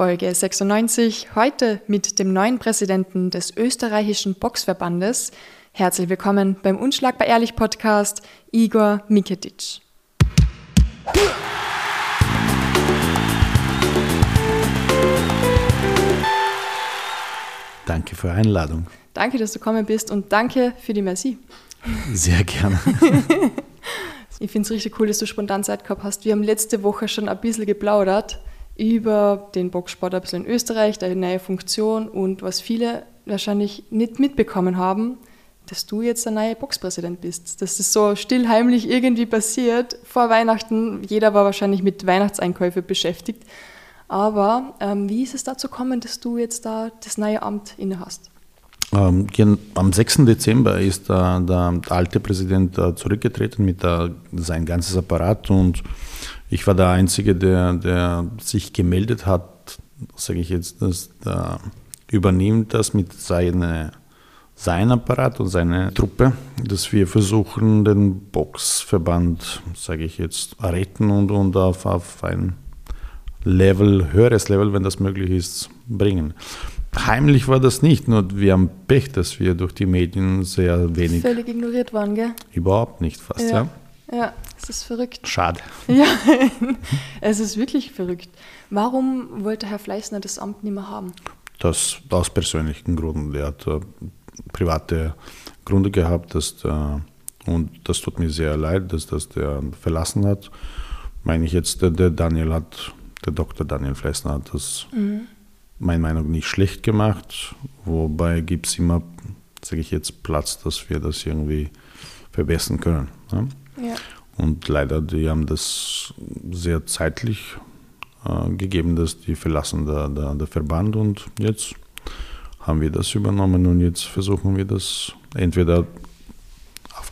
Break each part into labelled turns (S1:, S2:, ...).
S1: Folge 96, heute mit dem neuen Präsidenten des österreichischen Boxverbandes. Herzlich willkommen beim Unschlagbar Ehrlich Podcast, Igor Miketic.
S2: Danke für die Einladung.
S1: Danke, dass du gekommen bist und danke für die Merci.
S2: Sehr gerne.
S1: ich finde es richtig cool, dass du spontan Zeit gehabt hast. Wir haben letzte Woche schon ein bisschen geplaudert über den Boxsport ein bisschen in Österreich, deine neue Funktion und was viele wahrscheinlich nicht mitbekommen haben, dass du jetzt der neue Boxpräsident bist. Das so stillheimlich irgendwie passiert vor Weihnachten. Jeder war wahrscheinlich mit Weihnachtseinkäufe beschäftigt. Aber ähm, wie ist es dazu gekommen, dass du jetzt da das neue Amt inne hast?
S2: Ähm, am 6. Dezember ist der, der alte Präsident äh, zurückgetreten mit der, sein ganzes Apparat und ich war der Einzige, der, der sich gemeldet hat, sage ich jetzt, dass der übernimmt das mit seinem sein Apparat und seine Truppe, dass wir versuchen, den Boxverband, sage ich jetzt, retten und, und auf, auf ein Level, höheres Level, wenn das möglich ist, bringen. Heimlich war das nicht, nur wir haben Pech, dass wir durch die Medien sehr wenig.
S1: Völlig ignoriert waren, gell?
S2: Überhaupt nicht fast, ja.
S1: Ja, ja es ist verrückt.
S2: Schade.
S1: Ja, es ist wirklich verrückt. Warum wollte Herr Fleißner das Amt nicht mehr haben?
S2: Das aus persönlichen Gründen. Er hat äh, private Gründe gehabt, dass der, und das tut mir sehr leid, dass das der verlassen hat. Meine ich jetzt, der, der Daniel hat, der Dr. Daniel Fleißner hat das mhm meiner Meinung nach nicht schlecht gemacht, wobei gibt es immer, sage ich jetzt, Platz, dass wir das irgendwie verbessern können. Ne? Ja. Und leider, die haben das sehr zeitlich äh, gegeben, dass die verlassen der, der, der Verband und jetzt haben wir das übernommen und jetzt versuchen wir das entweder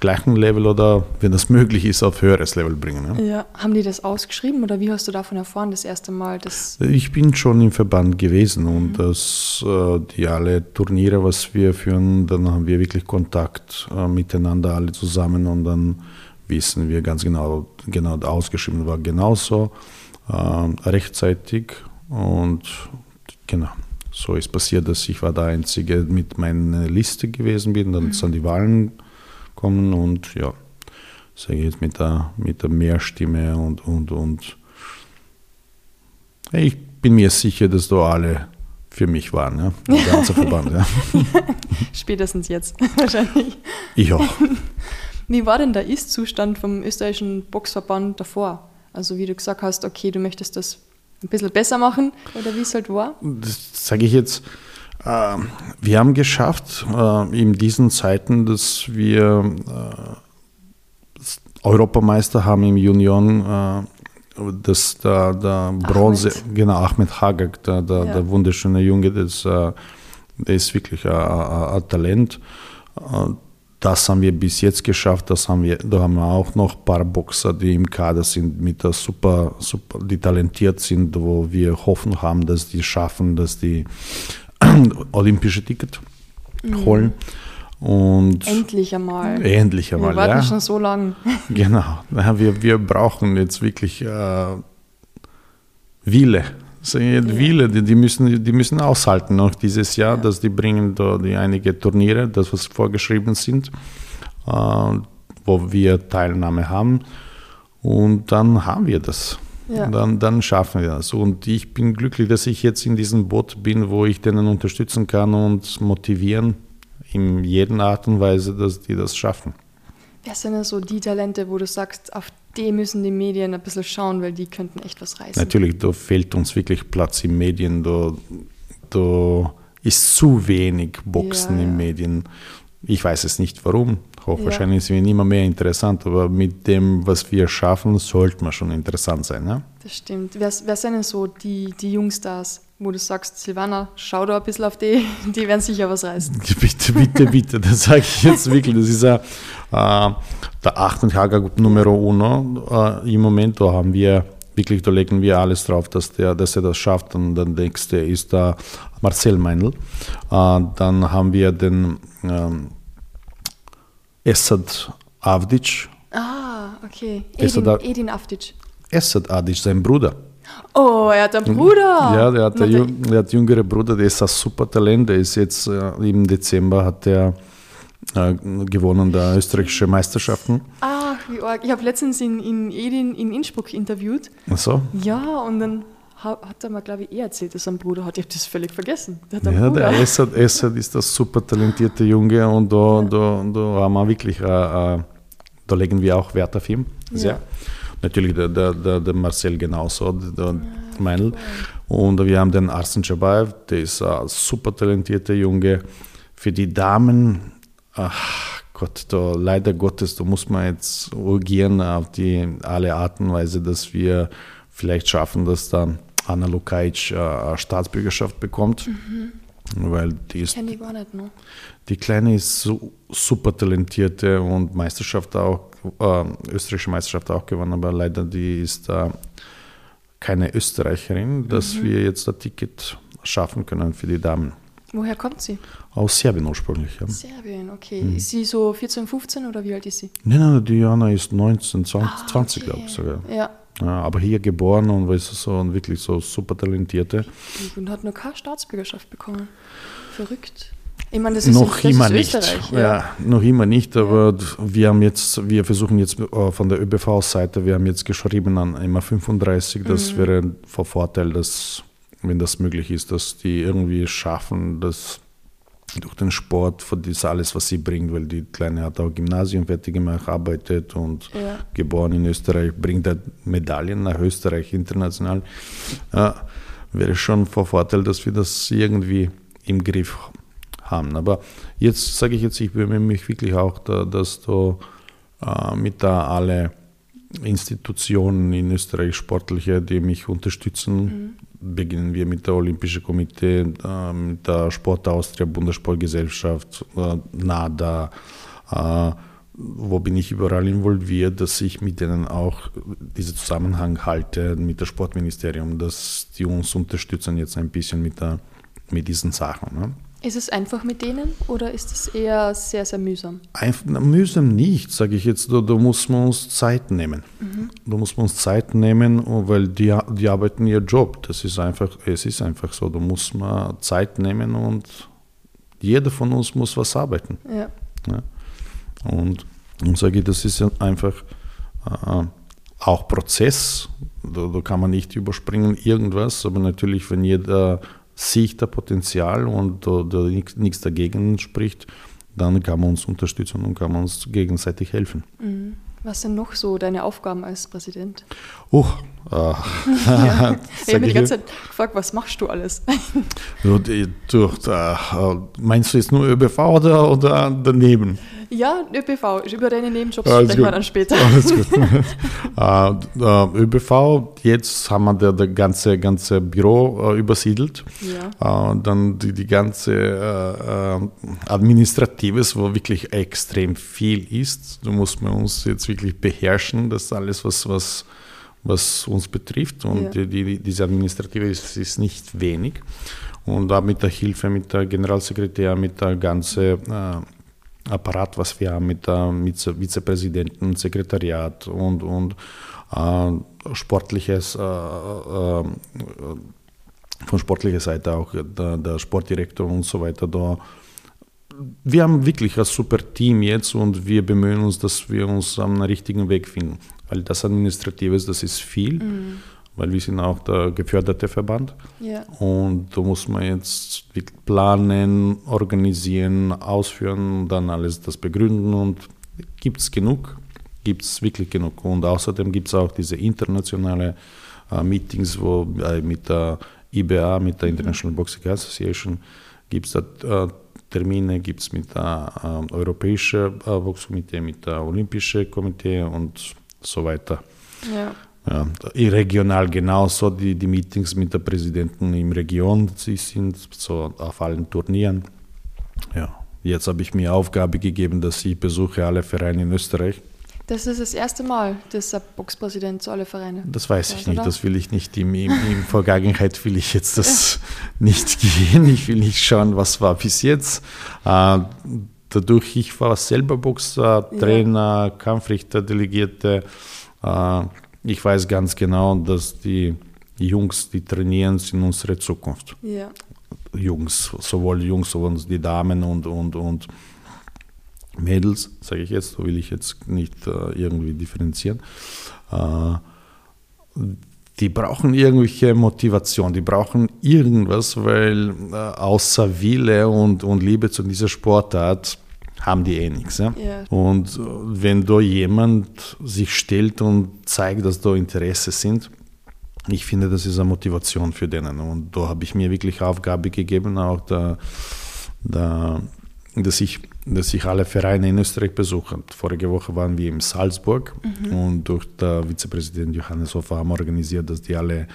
S2: gleichen Level oder, wenn das möglich ist, auf höheres Level bringen.
S1: Ja. ja. Haben die das ausgeschrieben oder wie hast du davon erfahren, das erste Mal? Dass
S2: ich bin schon im Verband gewesen mhm. und das, äh, die alle Turniere, was wir führen, dann haben wir wirklich Kontakt äh, miteinander alle zusammen und dann wissen wir ganz genau, genau ausgeschrieben war genauso äh, rechtzeitig und genau. So ist passiert, dass ich war der Einzige mit meiner Liste gewesen bin, dann mhm. sind die Wahlen kommen und ja, sage ich jetzt mit der, mit der Mehrstimme und, und, und ich bin mir sicher, dass da alle für mich waren, ja, der ganze Verband. Ja.
S1: Spätestens jetzt wahrscheinlich.
S2: Ich auch.
S1: Wie war denn der Ist-Zustand vom österreichischen Boxverband davor? Also wie du gesagt hast, okay, du möchtest das ein bisschen besser machen oder wie es halt war?
S2: Das sage ich jetzt, ähm, wir haben geschafft, äh, in diesen Zeiten, dass wir äh, Europameister haben im Junioren, äh, dass der, der Bronze, Ahmed. genau, Ahmed Hagak, der, der, ja. der wunderschöne Junge, das, der ist wirklich ein, ein Talent. Das haben wir bis jetzt geschafft. Das haben wir, da haben wir auch noch ein paar Boxer, die im Kader sind, mit der super, super, die talentiert sind, wo wir hoffen haben, dass die schaffen, dass die olympische Ticket mhm. holen. Und
S1: endlich einmal.
S2: Endlich einmal,
S1: Wir warten ja. schon so lange.
S2: Genau. Wir, wir brauchen jetzt wirklich äh, Wille. Wille, die, die, müssen, die müssen aushalten noch dieses Jahr, ja. dass die bringen da die einige Turniere, das was vorgeschrieben sind, äh, wo wir Teilnahme haben. Und dann haben wir das. Ja. Dann, dann schaffen wir das. Und ich bin glücklich, dass ich jetzt in diesem Boot bin, wo ich denen unterstützen kann und motivieren in jeder Art und Weise, dass die das schaffen.
S1: Wer sind denn so die Talente, wo du sagst, auf die müssen die Medien ein bisschen schauen, weil die könnten echt was reißen?
S2: Natürlich, da fehlt uns wirklich Platz in Medien. Da, da ist zu wenig Boxen ja, in ja. Medien. Ich weiß es nicht warum. Hochwahrscheinlich ja. sind wir immer mehr interessant, aber mit dem, was wir schaffen, sollte man schon interessant sein. Ja?
S1: Das stimmt. Wer, wer sind denn so die, die Jungstars, wo du sagst, Silvana, schau da ein bisschen auf die, die werden sicher was reißen?
S2: Bitte, bitte, bitte, das sage ich jetzt wirklich. Das ist ja äh, der 8. Hager Numero Uno äh, im Moment. Da haben wir wirklich, da legen wir alles drauf, dass, der, dass er das schafft. Und dann nächste ist da Marcel Meinl. Äh, dann haben wir den ähm, Esad Avdic.
S1: Ah, okay. Edin, Esad, Edin Avdic.
S2: Esad Avdic, sein Bruder.
S1: Oh, er hat einen Bruder.
S2: Ja, der hat, der,
S1: Na,
S2: Jü- der hat jüngere Bruder, der ist ein super Talent. Der ist jetzt äh, im Dezember hat der äh, gewonnen der österreichische Meisterschaften.
S1: Ach, wie arg. Ich habe letztens in, in Edin in Innsbruck interviewt.
S2: Ach so.
S1: Ja, und dann ha- hat er mir, glaube ich, eh erzählt, dass einen Bruder hat. Ich habe das völlig vergessen. Der
S2: Ja,
S1: Bruder.
S2: der Essert, Essert ist das super talentierte Junge und da, da, da haben wir wirklich, äh, äh, da legen wir auch Wert auf ihn. Sehr.
S1: Ja.
S2: Natürlich der, der, der, der Marcel genauso, der Meinl. Und wir haben den Arsen Chabayev, der ist ein super talentierter Junge. Für die Damen, ach Gott, da, leider Gottes, da muss man jetzt urgieren auf die alle Arten und Weise, dass wir vielleicht schaffen, dass dann Anna Lukajic äh, Staatsbürgerschaft bekommt. Weil die ist
S1: Kenne ich gar nicht noch.
S2: die Kleine ist so super talentierte und Meisterschaft auch, äh, österreichische Meisterschaft auch gewonnen, aber leider die ist äh, keine Österreicherin, dass wir jetzt ein Ticket schaffen können für die Damen.
S1: Woher kommt sie?
S2: Aus Serbien ursprünglich. Ja.
S1: Serbien, okay.
S2: Mhm.
S1: Ist sie so 14, 15 oder wie alt ist sie?
S2: Nein, nein, die Jana ist 19, 20,
S1: Ah,
S2: 20
S1: okay.
S2: glaube ich sogar.
S1: Ja.
S2: Ja, aber hier geboren und weißt du, so und wirklich so super talentierte.
S1: Und hat nur keine Staatsbürgerschaft bekommen. Verrückt. Ich meine, das ist,
S2: noch
S1: das
S2: immer nicht.
S1: Österreich.
S2: Ja. noch immer nicht, aber wir haben jetzt, wir versuchen jetzt äh, von der ÖBV-Seite, wir haben jetzt geschrieben an immer 35, das
S1: Mhm.
S2: wäre von Vorteil, dass, wenn das möglich ist, dass die irgendwie schaffen, dass durch den Sport, das alles, was sie bringt, weil die Kleine hat auch Gymnasium fertig gemacht, arbeitet und
S1: Ja.
S2: geboren in Österreich, bringt da Medaillen nach Österreich international. Ja, wäre schon von Vorteil, dass wir das irgendwie im Griff haben. Aber jetzt sage ich jetzt, ich bemühe mich wirklich auch, da, dass da äh, mit da alle Institutionen in Österreich sportliche, die mich unterstützen. Beginnen wir mit der Olympischen Komitee, äh, mit der Sport Austria, Bundessportgesellschaft, äh, NADA, äh, wo bin ich überall involviert, dass ich mit denen auch diesen Zusammenhang halte mit dem Sportministerium, dass die uns unterstützen jetzt ein bisschen mit, der, mit diesen Sachen. Ne?
S1: Ist es einfach mit denen oder ist es eher sehr, sehr mühsam?
S2: Na, mühsam nicht, sage ich jetzt, da, da muss man uns Zeit nehmen. Da muss man uns Zeit nehmen, weil die, die arbeiten ihr Job. Das ist einfach, es ist einfach so. Da muss man Zeit nehmen und jeder von uns muss was arbeiten.
S1: Ja.
S2: Ja. Und, und sage ich, das ist einfach äh, auch Prozess. Da, da kann man nicht überspringen irgendwas, aber natürlich, wenn jeder sieht das Potenzial und da, da nichts- dagegen spricht, dann kann man uns unterstützen und kann man uns gegenseitig helfen.
S1: Mhm. Was sind noch so deine Aufgaben als Präsident?
S2: Oh, äh,
S1: Ja. Ich habe mich die
S2: ich-
S1: ganze Zeit gefragt, was machst du alles?
S2: du, du, äh, meinst du jetzt nur ÖBV oder, oder daneben?
S1: Ja, ÖPV. Über deine Nebenjobs
S2: Alles
S1: sprechen wir
S2: gut.
S1: dann später.
S2: Alles gut. äh, ÖBV, jetzt haben wir das der ganze, ganze Büro äh, übersiedelt.
S1: Ja.
S2: Äh, dann die, die ganze äh, äh, Administratives, wo wirklich extrem viel ist. Da muss man uns jetzt wirklich beherrschen, das alles, was, was, was uns betrifft. Und
S1: Ja.
S2: die, die, diese Administrative ist, ist nicht wenig. Und da mit der Hilfe, mit der Generalsekretär, mit der ganzen äh, Apparat, was wir haben, mit der mit Vizepräsidenten, Sekretariat und, und äh, sportliches, äh, äh, von sportlicher Seite auch der, der Sportdirektor und so weiter da. Wir haben wirklich ein super Team jetzt und wir bemühen uns, dass wir uns am richtigen Weg finden. Weil das Administratives, das ist viel, weil wir sind auch der geförderte Verband.
S1: Ja.
S2: Und da muss man jetzt planen, organisieren, ausführen, dann alles das begründen und gibt es genug, gibt es wirklich genug. Und außerdem gibt es auch diese internationale äh, Meetings, wo äh, mit der IBA, mit der International Boxing Association, gibt es da äh, Termine, gibt es mit der äh, Europäischen äh, Boxkomitee, mit der Olympischen Komitee und so weiter.
S1: Ja.
S2: Ja, regional genauso, die, die Meetings mit der Präsidenten im Region, sie sind so auf allen Turnieren. Ja, jetzt habe ich mir Aufgabe gegeben, dass ich besuche alle Vereine in Österreich.
S1: Das ist das erste Mal, dass der Boxpräsident zu alle Vereine.
S2: Das weiß ich
S1: Ja,
S2: nicht,
S1: oder?
S2: das will ich nicht. Im, im, in Vergangenheit will ich jetzt das nicht gehen. Ich will nicht schauen, was war bis jetzt. Äh, dadurch, ich war selber Boxer, Trainer, Kampfrichter, Delegierte. Ich weiß ganz genau, dass die Jungs, die trainieren, sind unsere Zukunft.
S1: Ja.
S2: Jungs, sowohl Jungs, als die Damen und, und, und Mädels, sage ich jetzt, so will ich jetzt nicht äh, irgendwie differenzieren. Äh, die brauchen irgendwelche Motivation, die brauchen irgendwas, weil äh, außer Wille und, und Liebe zu dieser Sportart haben die eh nichts. Ja?
S1: Ja.
S2: Und äh, wenn da jemand sich stellt und zeigt, dass da Interesse sind, ich finde, das ist eine Motivation für denen. Und da habe ich mir wirklich Aufgabe gegeben, auch da, da, dass, ich, dass ich alle Vereine in Österreich besuche. Vorige Woche waren wir in Salzburg
S1: Mhm.
S2: und durch den Vizepräsident Johannes Hofer haben wir organisiert, dass die alle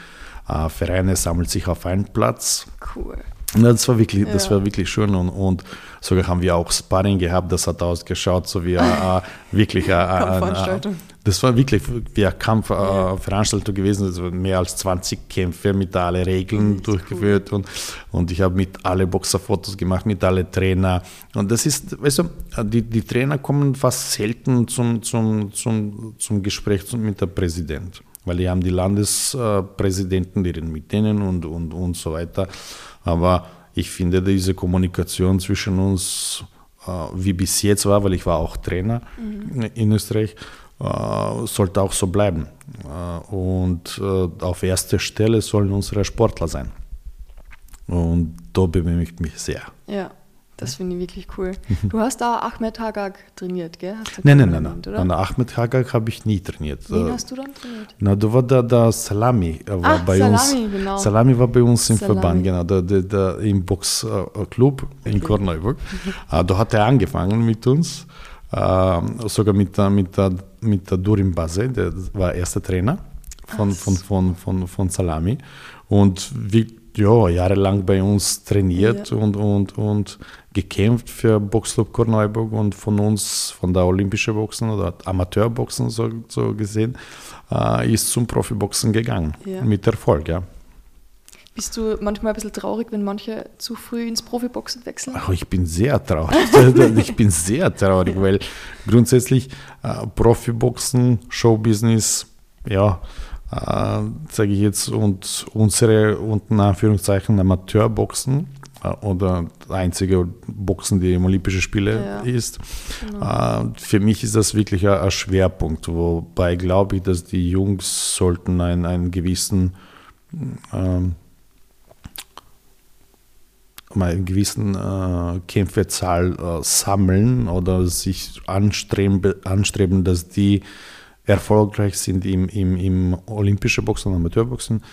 S2: äh, Vereine sammeln sich auf einen Platz
S1: Cool.
S2: das war wirklich, das
S1: Ja.
S2: war wirklich schön und, und sogar haben wir auch Sparring gehabt, das hat ausgeschaut, so wie äh, wirklich äh, äh,
S1: Kampfveranstaltung.
S2: das war wirklich wie eine Kampfveranstaltung gewesen, es waren mehr als 20 Kämpfe mit alle Regeln
S1: Echt
S2: durchgeführt und, und ich habe mit alle Boxer Fotos gemacht, mit alle Trainer. Und das ist, weißt du, die, die Trainer kommen fast selten zum, zum, zum, zum Gespräch mit der Präsident, weil die haben die Landespräsidenten, die reden mit denen und, und, und so weiter, aber ich finde diese Kommunikation zwischen uns, äh, wie bis jetzt war, weil ich war auch Trainer in Österreich, äh, sollte auch so bleiben. Äh, und äh, auf erster Stelle sollen unsere Sportler sein. Und da bemühe ich mich sehr.
S1: Ja, das finde ich wirklich cool. Du hast da Ahmed Hagag trainiert, gell?
S2: Nein, nein, nein, nein. An Ahmed Hagag habe ich nie trainiert.
S1: Wen
S2: Äh,
S1: hast du dann trainiert?
S2: Na, da war der, der Salami äh, war
S1: Ah,
S2: bei
S1: Salami,
S2: uns.
S1: genau.
S2: Salami war bei uns im
S1: Salami.
S2: Verband, genau, der, der, der, im Boxclub in Korneuburg. Äh, da hat er angefangen mit uns, äh, sogar mit, der- mit, mit der Durim Base, der war erster Trainer von,
S1: Ach
S2: von, von, von, von Salami. Und wir, ja, jahrelang bei uns trainiert
S1: Ja.
S2: und, und, und gekämpft für Boxclub Korneuburg und von uns, von der Olympischen Boxen oder Amateurboxen so, so gesehen, äh, ist zum Profiboxen gegangen.
S1: Ja.
S2: Mit Erfolg, ja.
S1: Bist du manchmal ein bisschen traurig, wenn manche zu früh ins Profiboxen wechseln?
S2: Ach, ich bin sehr traurig. ich bin sehr traurig, weil grundsätzlich äh, Profiboxen, Showbusiness, ja, äh, sage ich jetzt, und unsere unten Anführungszeichen Amateurboxen äh, oder einzige Boxen, die im Olympischen Spiele
S1: Ja.
S2: ist. Äh, für mich ist das wirklich ein, ein Schwerpunkt, wobei glaube ich, dass die Jungs sollten einen, einen gewissen ähm, mal einen gewissen äh, Kämpferzahl äh, sammeln oder sich anstreben, anstreben, dass die erfolgreich sind im, im, im olympischen Boxen und Amateurboxen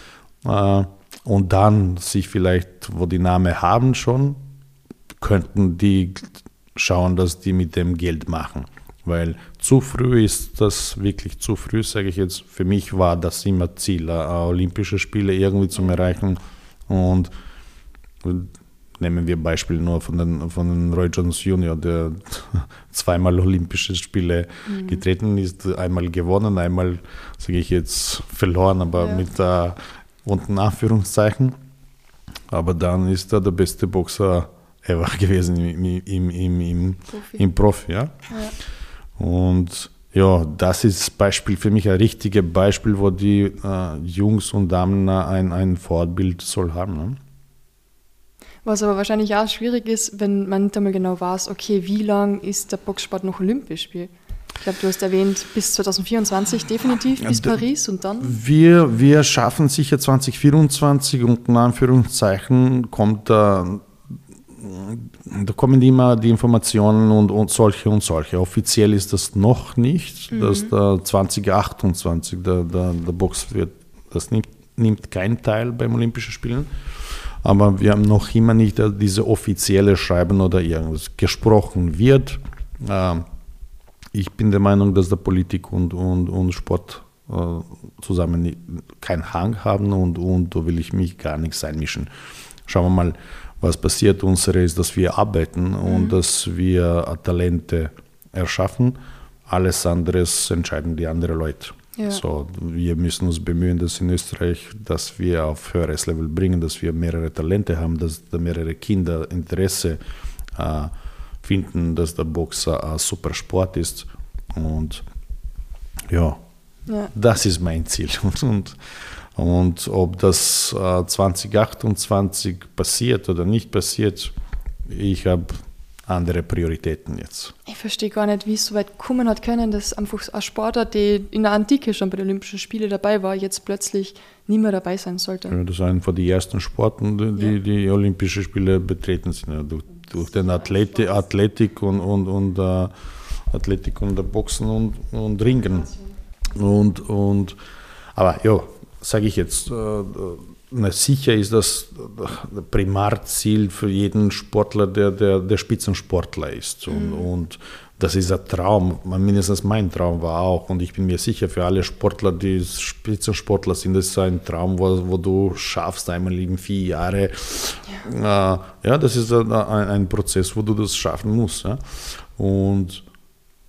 S2: äh, und dann sich vielleicht, wo die Namen haben schon, könnten die schauen, dass die mit dem Geld machen. Weil zu früh ist das wirklich zu früh, sage ich jetzt. Für mich war das immer Ziel, äh, Olympische Spiele irgendwie zu erreichen. Und nehmen wir Beispiel nur von den, von den Roy Jones Jr., der zweimal Olympische Spiele getreten ist, einmal gewonnen, einmal, sage ich jetzt, verloren, aber
S1: Ja.
S2: mit äh, unten Anführungszeichen. Aber dann ist er der beste Boxer ever gewesen im, im, im, im,
S1: Profi.
S2: im Profi. Ja?
S1: Ja.
S2: Und ja, das ist Beispiel für mich ein richtiges Beispiel, wo die äh, Jungs und Damen ein, ein Vorbild soll haben. Ne?
S1: Was aber wahrscheinlich auch schwierig ist, wenn man nicht einmal genau weiß, okay, wie lang ist der Boxsport noch olympisch? Ich glaube, du hast erwähnt, bis 2024 definitiv, bis
S2: Ja,
S1: Paris und dann?
S2: Wir, wir schaffen sicher 2024 und in Anführungszeichen kommt da, da kommen immer die Informationen und, und solche und solche. Offiziell ist das noch nicht, dass da 2028 der, der, der Box wird. Das nimmt, nimmt keinen Teil beim Olympischen Spielen. Aber wir haben noch immer nicht äh, diese offizielle Schreiben oder irgendwas. Gesprochen wird. Ähm, ich bin der Meinung, dass der Politik und, und, und Sport äh, zusammen keinen Hang haben und, und da will ich mich gar nichts einmischen. Schauen wir mal, was passiert. Unsere ist, dass wir arbeiten und dass wir äh, Talente erschaffen. Alles andere entscheiden die anderen Leute.
S1: Ja.
S2: So, wir müssen uns bemühen, dass in Österreich, dass wir auf höheres Level bringen, dass wir mehrere Talente haben, dass da mehrere Kinder Interesse äh, finden, dass der Boxer ein super Sport ist. Und ja,
S1: Ja.
S2: das ist mein Ziel. Und, und Und ob das äh, 2028 passiert oder nicht passiert, ich habe andere Prioritäten jetzt.
S1: Ich verstehe gar nicht, wie es so weit kommen hat können, dass einfach ein Sportler, der in der Antike schon bei den Olympischen Spielen dabei war, jetzt plötzlich nie mehr dabei sein sollte.
S2: Ja, das ist einer von den ersten Sporten, die ja. die Olympische Spiele betreten sind. Ja, durch, durch den Athleti Athletik und, und, und uh, Athletik und Boxen und, und Ringen. Und, und, aber ja, sage ich jetzt, uh, na, sicher ist das Primarziel für jeden Sportler, der, der, der Spitzensportler ist. Und, mhm. und das ist ein Traum, mindestens mein Traum war auch. Und ich bin mir sicher, für alle Sportler, die Spitzensportler sind, das ist ein Traum, wo, wo du schaffst, einmal in vier Jahre. Ja, äh, ja das ist ein, ein, Prozess, wo du das schaffen musst. Ja? Und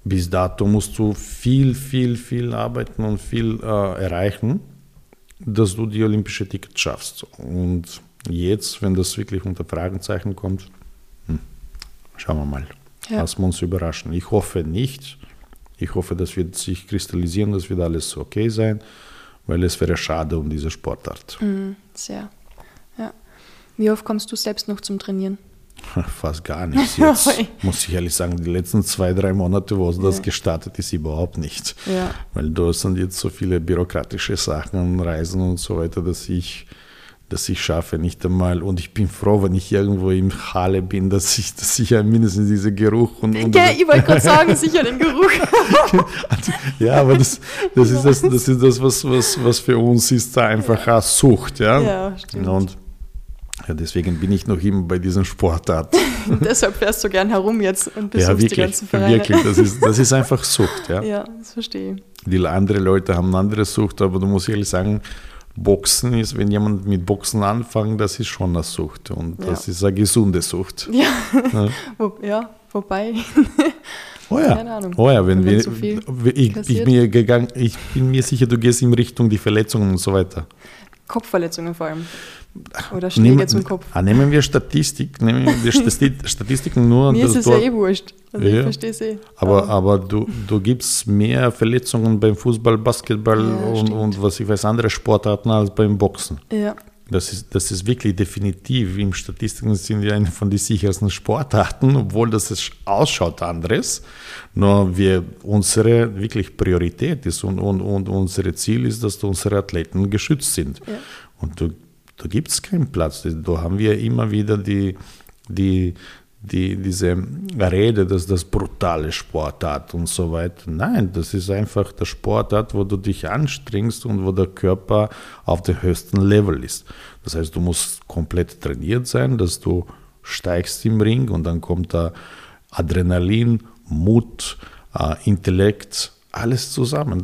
S2: bis dato musst du viel, viel, viel arbeiten und viel äh, erreichen dass du die olympische Ticket schaffst. Und jetzt, wenn das wirklich unter Fragezeichen kommt, hm, schauen wir mal. Ja. Lassen wir uns überraschen. Ich hoffe nicht. Ich hoffe, das wird sich kristallisieren, das wird alles okay sein, weil es wäre schade um diese Sportart.
S1: Mhm, sehr. Ja. Wie oft kommst du selbst noch zum Trainieren?
S2: Fast gar nichts jetzt. muss ich ehrlich sagen, die letzten zwei, drei Monate, wo das ja. gestartet ist, überhaupt nicht. Ja. Weil da sind jetzt so viele bürokratische Sachen, Reisen und so weiter, dass ich, dass ich schaffe nicht einmal. Und ich bin froh, wenn ich irgendwo im Halle bin, dass ich, dass ich ja mindestens diesen Geruch und. und
S1: ja, ich wollte gerade sagen, sicher den Geruch.
S2: ja, aber das, das, ist das, das ist das, was, was, was für uns ist, da einfach Sucht. Ja, ja stimmt. Und ja, deswegen bin ich noch immer bei diesem Sportart.
S1: Deshalb fährst du gern herum jetzt und besuchst
S2: ja, wirklich,
S1: die ganzen Vereine.
S2: Wirklich, das ist, das ist einfach Sucht. Ja,
S1: ja das verstehe ich.
S2: Die andere Leute haben eine andere Sucht, aber du musst ehrlich sagen, Boxen ist, wenn jemand mit Boxen anfängt, das ist schon eine Sucht und ja. das ist eine gesunde Sucht.
S1: Ja, ja. Wo, ja wobei.
S2: Oh ja. Keine Ahnung. Oh ja, wenn, wenn wir, so ich, ich, bin gegangen, ich bin mir sicher, du gehst in Richtung die Verletzungen und so weiter.
S1: Kopfverletzungen vor allem. Oder Schläge nehmen, zum Kopf.
S2: Ah, nehmen wir Statistik, nehmen wir Statistiken nur.
S1: Mir ist es ja eh wurscht. Also ja, ich verstehe es eh.
S2: Aber, aber du, du gibst mehr Verletzungen beim Fußball, Basketball ja, und, und was ich weiß, andere Sportarten als beim Boxen.
S1: Ja.
S2: Das ist, das ist wirklich definitiv. Im Statistiken sind wir eine von den sichersten Sportarten, obwohl das ausschaut anderes. Nur wir, unsere wirklich Priorität ist und, und, und unser Ziel ist, dass unsere Athleten geschützt sind. Ja. Und du da gibt es keinen Platz. Da haben wir immer wieder die, die, die, diese Rede, dass das brutale Sportart und so weiter. Nein, das ist einfach der Sportart, wo du dich anstrengst und wo der Körper auf dem höchsten Level ist. Das heißt, du musst komplett trainiert sein, dass du steigst im Ring und dann kommt da Adrenalin, Mut, äh, Intellekt, alles zusammen.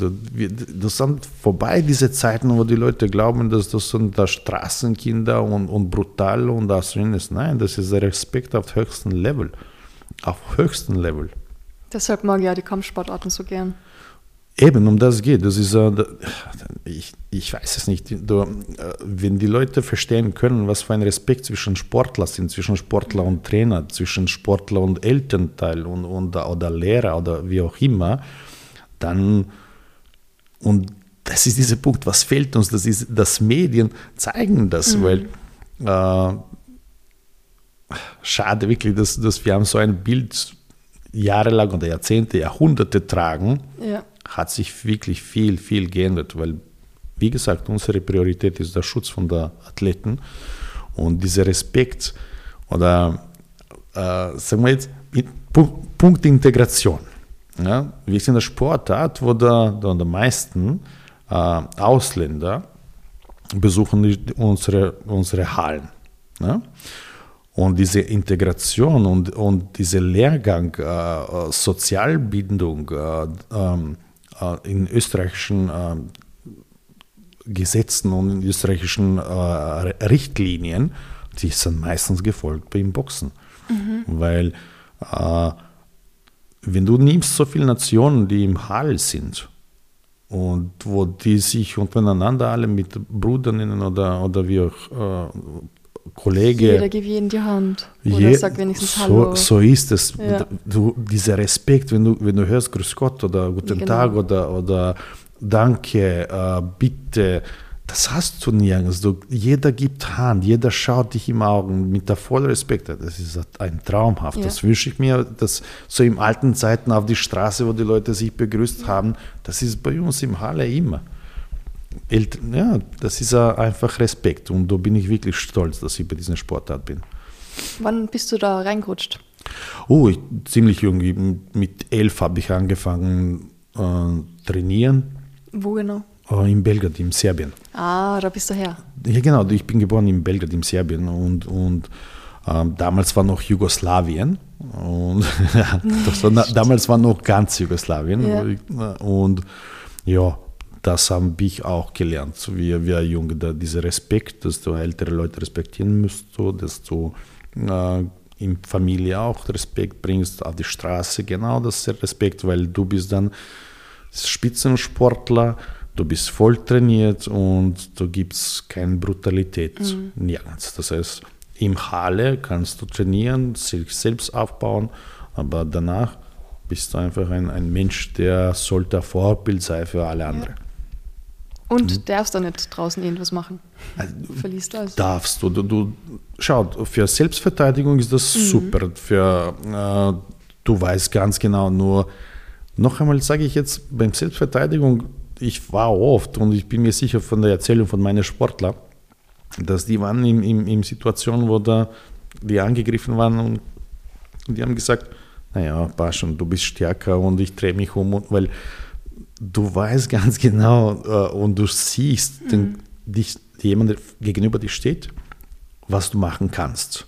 S2: Das sind vorbei diese Zeiten, wo die Leute glauben, dass das sind da Straßenkinder und, und brutal und das ist. Nein, das ist der Respekt auf höchstem Level. Auf höchstem Level.
S1: Deshalb mag ich ja die Kampfsportarten so gern.
S2: Eben, um das geht. Das ist, uh, ich, ich weiß es nicht. Du, uh, wenn die Leute verstehen können, was für ein Respekt zwischen Sportler sind, zwischen Sportler und Trainer, zwischen Sportler und Elternteil und, und, oder Lehrer oder wie auch immer, dann, und das ist dieser Punkt, was fehlt uns, das ist, dass Medien zeigen das, mhm. weil äh, schade wirklich, dass, dass wir haben so ein Bild jahrelang oder Jahrzehnte, Jahrhunderte tragen, ja. hat sich wirklich viel, viel geändert, weil, wie gesagt, unsere Priorität ist der Schutz von der Athleten und dieser Respekt oder, äh, sagen wir jetzt, Punkt Integration. Ja, wir sind eine Sportart, wo der, der, der meisten äh, Ausländer besuchen die, unsere, unsere Hallen. Ja? Und diese Integration und, und dieser Lehrgang äh, Sozialbindung äh, ähm, äh, in österreichischen äh, Gesetzen und in österreichischen äh, Richtlinien, die sind meistens gefolgt beim Boxen. Mhm. Weil äh, wenn du nimmst so viele Nationen, die im Hall sind und wo die sich untereinander alle mit Brüdern oder, oder wie auch äh, Kollege.
S1: Jeder gibt jeden die Hand. Oder je, sagt wenigstens
S2: so,
S1: Hallo.
S2: So ist es. Ja. Du, dieser Respekt, wenn du, wenn du hörst Grüß Gott oder Guten genau. Tag oder, oder Danke, äh, Bitte, das hast du nirgends. Du, jeder gibt Hand, jeder schaut dich im Augen mit der vollen Respekt. Das ist ein traumhaft. Ja. Das wünsche ich mir, dass so in alten Zeiten auf die Straße, wo die Leute sich begrüßt haben, das ist bei uns im Halle immer. Ja, das ist einfach Respekt und da bin ich wirklich stolz, dass ich bei dieser Sportart bin.
S1: Wann bist du da reingerutscht?
S2: Oh, ich, ziemlich jung. Mit elf habe ich angefangen äh, trainieren.
S1: Wo genau?
S2: Äh, in Belgrad, in Serbien.
S1: Ah, da bist du her.
S2: Ja, genau. Ich bin geboren in Belgrad, in Serbien. Und, und ähm, damals war noch Jugoslawien. Und war, damals war noch ganz Jugoslawien. Ja. Und ja, das habe ich auch gelernt, wie ein Junge, da dieser Respekt, dass du ältere Leute respektieren musst, so, dass du äh, in Familie auch Respekt bringst, auf die Straße genau das Respekt, weil du bist dann Spitzensportler, du bist voll trainiert und da gibt es keine Brutalität, mhm. nirgends. Das heißt, im Halle kannst du trainieren, sich selbst aufbauen, aber danach bist du einfach ein, ein Mensch, der sollte ein Vorbild sein für alle anderen. Ja.
S1: Und mhm. darfst du nicht draußen irgendwas machen? Also, Verliest alles.
S2: Darfst du, du, du. Schau, für Selbstverteidigung ist das mhm. super. Für, äh, du weißt ganz genau, nur noch einmal sage ich jetzt, beim Selbstverteidigung, ich war oft und ich bin mir sicher von der Erzählung von meinen Sportlern, dass die waren in, in, in Situationen, wo da die angegriffen waren und, die haben gesagt, naja, passt schon, du bist stärker und ich drehe mich um, weil du weißt ganz genau äh, und du siehst, mhm. den, dich, jemand gegenüber dir steht, was du machen kannst.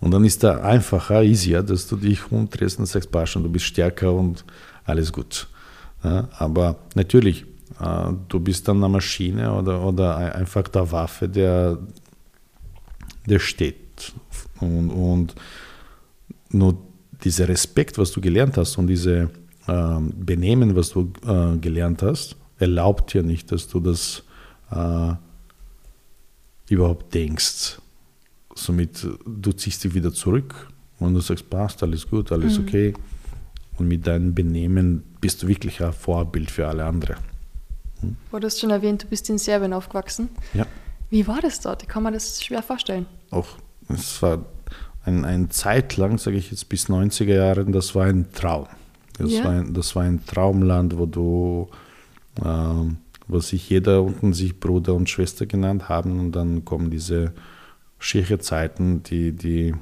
S2: Und dann ist da einfacher, easier, dass du dich umdrehst und sagst, passt schon, du bist stärker und alles gut. Ja, aber natürlich, äh, du bist dann eine Maschine oder, oder einfach der Waffe, der, der steht. Und, und nur dieser Respekt, was du gelernt hast und diese äh, Benehmen, was du äh, gelernt hast, erlaubt dir nicht, dass du das äh, überhaupt denkst. Somit, du ziehst dich wieder zurück und du sagst, passt, alles gut, alles mhm. okay. Und mit deinem Benehmen bist du wirklich ein Vorbild für alle anderen.
S1: Hm? Du hast schon erwähnt, du bist in Serbien aufgewachsen.
S2: Ja.
S1: Wie war das dort? Ich kann man das schwer vorstellen.
S2: Auch, es war ein, ein Zeit lang, sage ich jetzt bis 90er Jahren, das war ein Traum. Das, ja. war, ein, das war ein Traumland, wo du, äh, wo sich jeder unten sich Bruder und Schwester genannt haben und dann kommen diese schiefe Zeiten, die, die,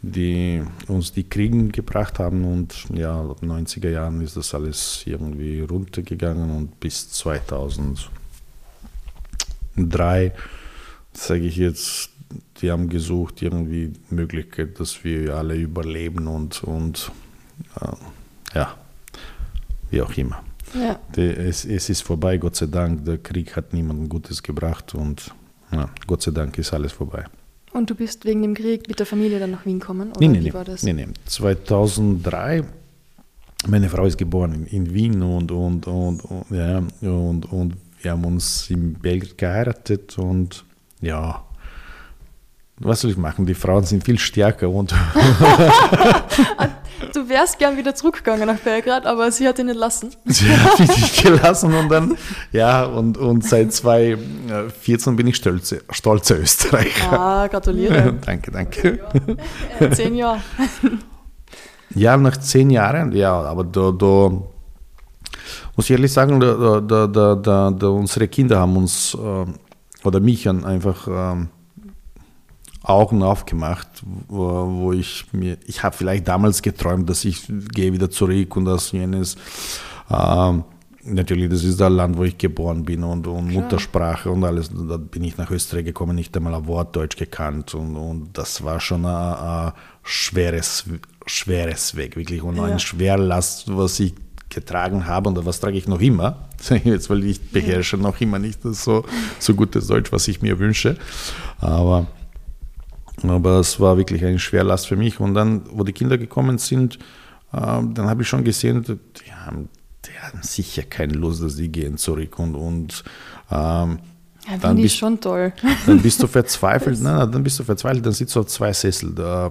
S2: die uns die Kriegen gebracht haben und ja, ab 90er Jahren ist das alles irgendwie runtergegangen und bis 2003, sage ich jetzt, die haben gesucht irgendwie Möglichkeit, dass wir alle überleben und, und äh, ja, wie auch immer. Ja. Die, es, es, ist vorbei, Gott sei Dank. Der Krieg hat niemandem Gutes gebracht und ja, Gott sei Dank ist alles vorbei.
S1: Und du bist wegen dem Krieg mit der Familie dann nach Wien gekommen?
S2: Oder nein, nein, war das? nein, nein. 2003, meine Frau ist geboren in, in Wien und, und, und, und, ja, und, und wir haben uns in Belgrad geheiratet und ja, was soll ich machen? Die Frauen sind viel stärker und.
S1: du wärst gern wieder zurückgegangen nach Belgrad, aber sie hat ihn nicht lassen.
S2: Sie hat mich nicht gelassen und dann, ja, und, und seit 2014 bin ich stolze, stolzer Österreicher.
S1: Ah, gratuliere.
S2: danke, danke.
S1: Ja, zehn Jahre.
S2: ja, nach zehn Jahren, ja, aber da, da muss ich ehrlich sagen, da, da, da, da, unsere Kinder haben uns, äh, oder mich einfach. Augen aufgemacht, wo, wo ich mir, ich habe vielleicht damals geträumt, dass ich gehe wieder zurück und das jenes. Ähm, natürlich, das ist das Land, wo ich geboren bin und, und Muttersprache und alles. Da bin ich nach Österreich gekommen, nicht einmal ein Wort Deutsch gekannt und, und das war schon ein, ein schweres, schweres Weg, wirklich. Und ja. ein Schwerlast, was ich getragen habe und was trage ich noch immer, jetzt, weil ich beherrsche noch immer nicht so, so gutes Deutsch, was ich mir wünsche. Aber aber es war wirklich eine Schwerlast für mich. Und dann, wo die Kinder gekommen sind, äh, dann habe ich schon gesehen, die haben, die haben sicher keine Lust, dass die gehen zurück. Und, und ähm,
S1: ja, dann bist, schon toll.
S2: Dann bist du verzweifelt. nein, nein, dann bist du verzweifelt. Dann sitzt du auf zwei Sessel. Da,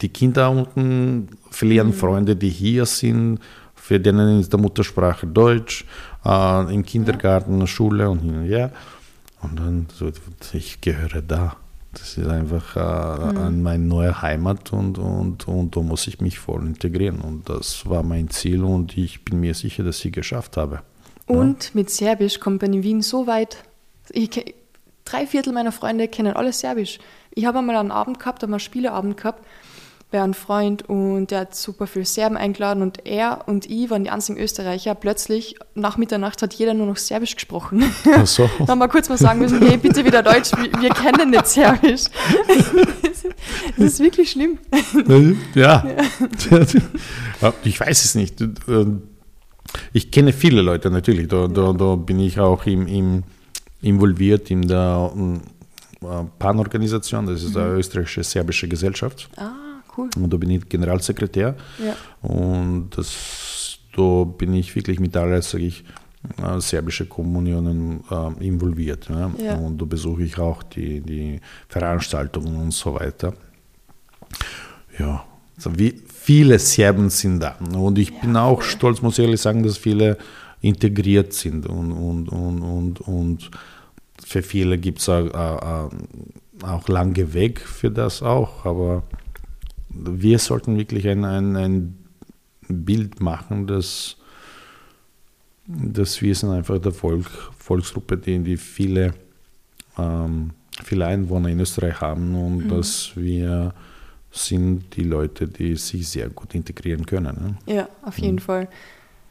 S2: die Kinder unten verlieren mhm. Freunde, die hier sind, für denen ist der Muttersprache Deutsch. äh, im Kindergarten, Schule und hin und her. Und dann so, ich gehöre da. Das ist einfach äh, mhm. meine neue Heimat und, und, und da muss ich mich voll integrieren. Und das war mein Ziel und ich bin mir sicher, dass ich es geschafft habe.
S1: Und ja. mit Serbisch kommt man in Wien so weit. Ich, drei Viertel meiner Freunde kennen alles Serbisch. Ich habe einmal einen Abend gehabt, einmal einen Spieleabend gehabt bei einem Freund und der hat super viel Serben eingeladen und er und ich waren die einzigen Österreicher. Plötzlich nach Mitternacht hat jeder nur noch Serbisch gesprochen. Ach so. Dann haben wir kurz mal sagen müssen, hey, bitte wieder Deutsch, wir, wir kennen nicht Serbisch. das ist wirklich schlimm.
S2: Ja. ja. Ich weiß es nicht. Ich kenne viele Leute natürlich, da, da, da bin ich auch im, im involviert in der äh, PAN-Organisation, das ist mhm. die österreichische serbische Gesellschaft.
S1: Ah cool.
S2: Und da bin ich Generalsekretär.
S1: Ja.
S2: Und das, da bin ich wirklich mit allen, sage ich, äh, serbische Kommunionen äh, involviert. Ja? Ja. Und da besuche ich auch die, die Veranstaltungen und so weiter. Ja, also wie viele Serben sind da. Und ich bin auch stolz, muss ich ehrlich sagen, dass viele integriert sind und, und, und, und, und für viele gibt es auch, auch, auch lange Weg für das auch, aber wir sollten wirklich ein, ein, ein Bild machen, dass, dass wir sind einfach der Volk, Volksgruppe, die, die viele, ähm, viele Einwohner in Österreich haben und mhm. dass wir sind die Leute, die sich sehr gut integrieren können.
S1: Ne? Ja, auf jeden mhm. Fall.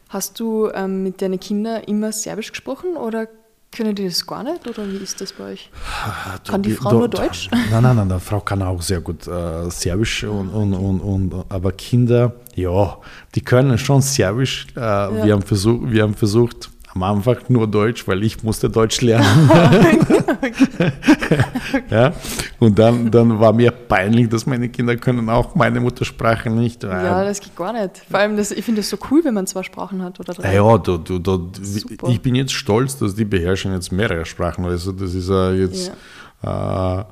S1: Hast du ähm, mit deinen Kindern immer Serbisch gesprochen oder können die das gar nicht oder wie ist das bei euch? Kann die Frau nur Deutsch?
S2: Nein, nein, nein, die Frau kann auch sehr gut äh, Serbisch und, und, und, und, aber Kinder, ja, die können schon Serbisch. Äh, ja. wir, haben versuch, wir haben versucht, am Anfang nur Deutsch, weil ich musste Deutsch lernen. ja? Und dann, dann war mir peinlich, dass meine Kinder können auch meine Muttersprache nicht.
S1: Ja, das geht gar nicht. Vor allem, das, ich finde es so cool, wenn man zwei Sprachen hat oder drei.
S2: Ja, du, du, du, ich bin jetzt stolz, dass die beherrschen jetzt mehrere Sprachen. Also das ist uh, jetzt, ja. äh,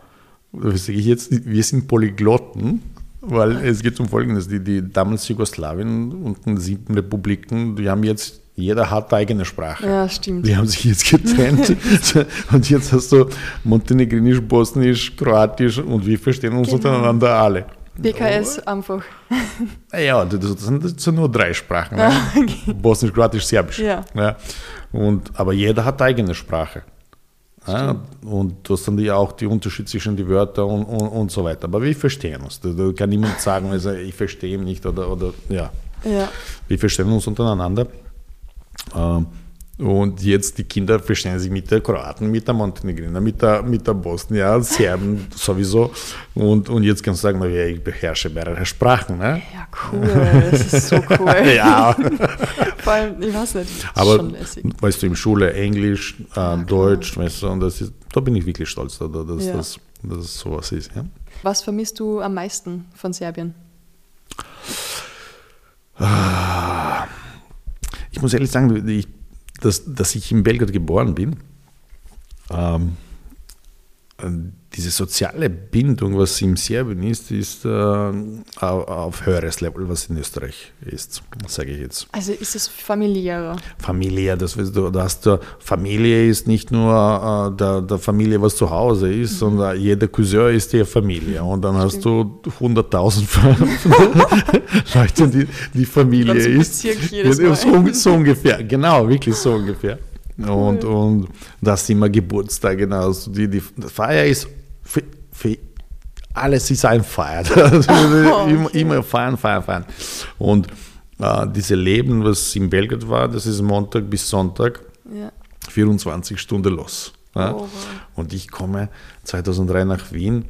S2: was sage ich jetzt, wir sind Polyglotten. Weil es geht um Folgendes: die, die damals Jugoslawien und die sieben Republiken, die haben jetzt jeder hat eigene Sprache.
S1: Ja, stimmt.
S2: Die haben sich jetzt getrennt. und jetzt hast du Montenegrinisch, Bosnisch, Kroatisch und wir verstehen uns genau. untereinander alle.
S1: BKS oh. einfach.
S2: Ja, das, sind, das sind nur drei Sprachen. Ne? okay. Bosnisch, Kroatisch, Serbisch.
S1: Ja.
S2: ja. Und, aber jeder hat eigene Sprache. Ja, und das sind ja auch die Unterschiede zwischen den Wörtern und, und, und, so weiter. Aber wir verstehen uns. Da, da kann niemand sagen, also ich verstehe ihn nicht oder, oder ja.
S1: ja.
S2: Wir verstehen uns untereinander. Ähm, und jetzt die Kinder verstehen sich mit der Kroaten, mit der Montenegriner, mit der, mit der Bosnier, Serben sowieso. Und, und jetzt kannst du sagen, ich beherrsche mehrere Sprachen. Ne?
S1: Ja, cool. Das ist so cool.
S2: ja.
S1: Vor allem, ich weiß nicht,
S2: Aber, schon lässig. weißt du, in Schule Englisch, äh, ja, Deutsch, weißt du, und das ist, da bin ich wirklich stolz, dass, dass, ja. dass, dass es sowas ist. Ja?
S1: Was vermisst du am meisten von Serbien?
S2: Ich muss ehrlich sagen, ich, dass, dass ich in Belgrad geboren bin, ähm, diese soziale Bindung, was in Serbien ist, ist äh, auf höheres Level, was in Österreich ist, sage ich jetzt.
S1: Also ist es familiärer?
S2: Familiär, das du, dass der Familie ist nicht nur äh, der, der, Familie, was zu Hause ist, mhm. sondern jeder Cousin ist die Familie. Und dann Stimmt. hast du 100.000 Leute, die die Familie ist. So, so ungefähr, genau, wirklich so ungefähr. Und, und das immer Geburtstag, genau. Also die, die Feier ist für, für alles ist ein Feier. Also oh, immer, immer feiern, feiern, feiern. Und äh, diese Leben, was in Belgrad war, das ist Montag bis Sonntag, ja. 24 Stunden los. Ja? Oh, Und ich komme 2003 nach Wien.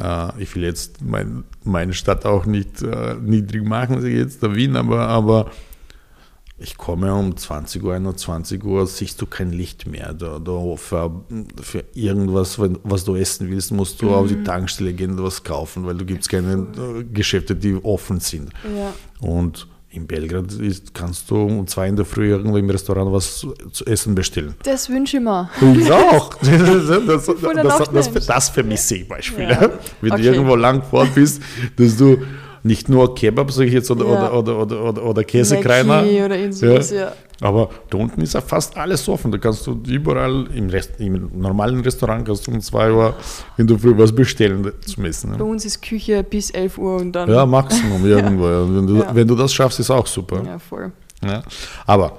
S2: Äh, ich will jetzt mein, meine Stadt auch nicht äh, niedrig machen, jetzt der Wien, aber, aber ich komme um 20 Uhr, 21 Uhr, siehst du kein Licht mehr. Da, da für, für, irgendwas, was du essen willst, musst du mhm. auf die mhm. Tankstelle gehen und was kaufen, weil du gibt keine äh, Geschäfte, die offen sind.
S1: Ja.
S2: Und in Belgrad ist, kannst du um zwei in der Früh irgendwo im Restaurant was zu essen bestellen.
S1: Das wünsche ich mir.
S2: Ich auch. Das, das, das, das vermisse ich Beispiel. Ja. Wenn okay. du irgendwo lang fort bist, dass du nicht nur Kebab, sage ich jetzt, oder,
S1: Ja.
S2: oder, oder, oder, oder, Käsekreiner.
S1: Oder sowas, ja.
S2: Aber da unten ist ja fast alles offen. Da kannst du überall im, Rest, im normalen Restaurant kannst du um 2 Uhr in der Früh was bestellen zum Essen.
S1: Bei
S2: Ne?
S1: uns ist Küche bis 11 Uhr und dann.
S2: Ja, Maximum irgendwo. Ja. Wenn, du,
S1: Ja.
S2: wenn du das schaffst, ist auch super.
S1: Ja, voll.
S2: Ja. Aber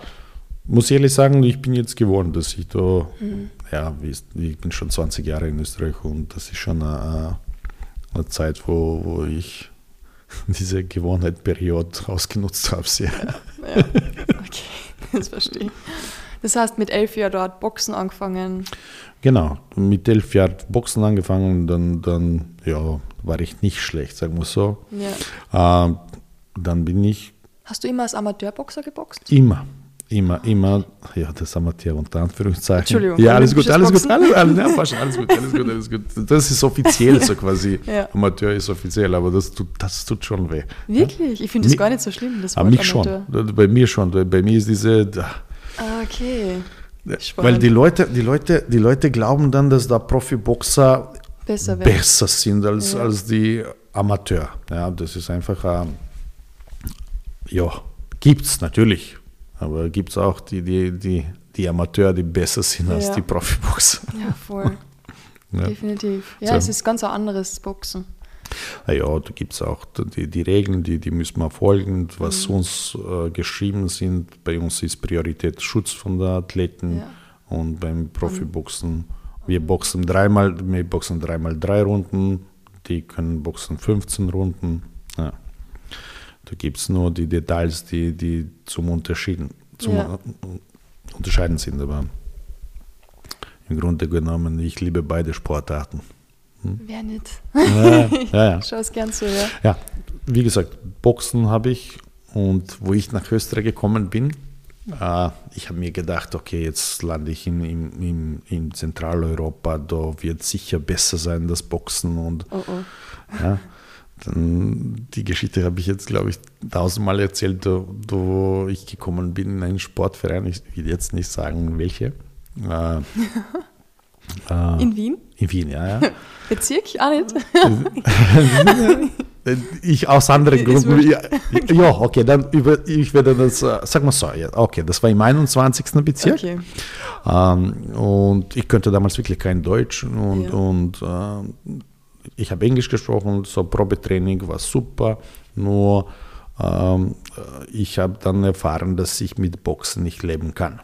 S2: muss ehrlich sagen, ich bin jetzt gewohnt, dass ich da,
S1: Mhm.
S2: ja, ich bin schon 20 Jahre in Österreich und das ist schon eine, eine Zeit, wo, wo ich diese Gewohnheitsperiode ausgenutzt habe. Sehr.
S1: Ja. Okay, das verstehe ich. Das heißt, mit elf Jahren dort Boxen angefangen.
S2: Genau, mit elf Jahren Boxen angefangen dann, dann ja, war ich nicht schlecht, sagen wir so.
S1: Ja.
S2: Ähm, dann bin ich
S1: Hast du immer als Amateurboxer geboxt?
S2: immer, immer, immer, ja, das Amateur unter Anführungszeichen.
S1: Entschuldigung,
S2: Ja, alles gut, alles gut, alles, alles, ja, fast, alles gut, alles gut, alles gut. Das ist offiziell so quasi.
S1: Ja.
S2: Amateur ist offiziell, aber das tut, das tut schon weh.
S1: Wirklich? Ich finde das
S2: Mi-
S1: gar nicht so schlimm, das
S2: Aber
S1: Wort
S2: mich
S1: Amateur.
S2: schon, bei mir schon. Bei mir ist diese,
S1: Ah, okay.
S2: weil
S1: Spannend.
S2: die Leute, die Leute, die Leute glauben dann, dass da Profiboxer
S1: Besser
S2: besser sind als,
S1: Ja.
S2: als die Amateur. Ja, das ist einfach, ähm, ja, gibt's natürlich. Aber gibt es auch die, die, die, die Amateur, die besser sind als
S1: Ja.
S2: die Profiboxer.
S1: Ja, voll.
S2: Ja.
S1: Definitiv. Ja,
S2: So.
S1: es ist ganz ein anderes Boxen.
S2: Na ja, da gibt es auch die, die Regeln, die, die müssen wir folgen, was
S1: Mhm.
S2: uns äh, geschrieben sind. Bei uns ist Priorität Schutz von der Athleten
S1: Ja.
S2: und beim Profiboxen, wir boxen dreimal, wir boxen dreimal drei Runden, die können boxen 15 Runden. Ja. Da gibt es nur die Details, die, die zum Unterschieden, zum
S1: Ja.
S2: Unterscheiden sind, aber im Grunde genommen, ich liebe beide Sportarten.
S1: Wer nicht?
S2: Ja, ja, ja.
S1: Schau es gern zu, ja.
S2: Ja, wie gesagt, Boxen habe ich und wo ich nach Österreich gekommen bin, äh, ich habe mir gedacht, okay, jetzt lande ich in, in, in, in Zentraleuropa, da wird sicher besser sein, das Boxen und
S1: Oh, oh.
S2: ja, dann, die Geschichte habe ich jetzt, glaube ich, tausendmal erzählt, wo ich gekommen bin in einen Sportverein, ich will jetzt nicht sagen, welche. Äh, äh,
S1: In Wien?
S2: in Wien, ja, ja.
S1: Bezirk? Auch nicht?
S2: Ich aus anderen Gründen. Ja, ja, okay, dann über, ich werde das, äh, sag mal so, ja, okay, das war im 21. Bezirk.
S1: Okay.
S2: Ähm, und ich könnte damals wirklich kein Deutsch und,
S1: Ja.
S2: und ähm, ich habe Englisch gesprochen, so Probetraining war super, nur ähm, äh, ich habe dann erfahren, dass ich mit Boxen nicht leben kann.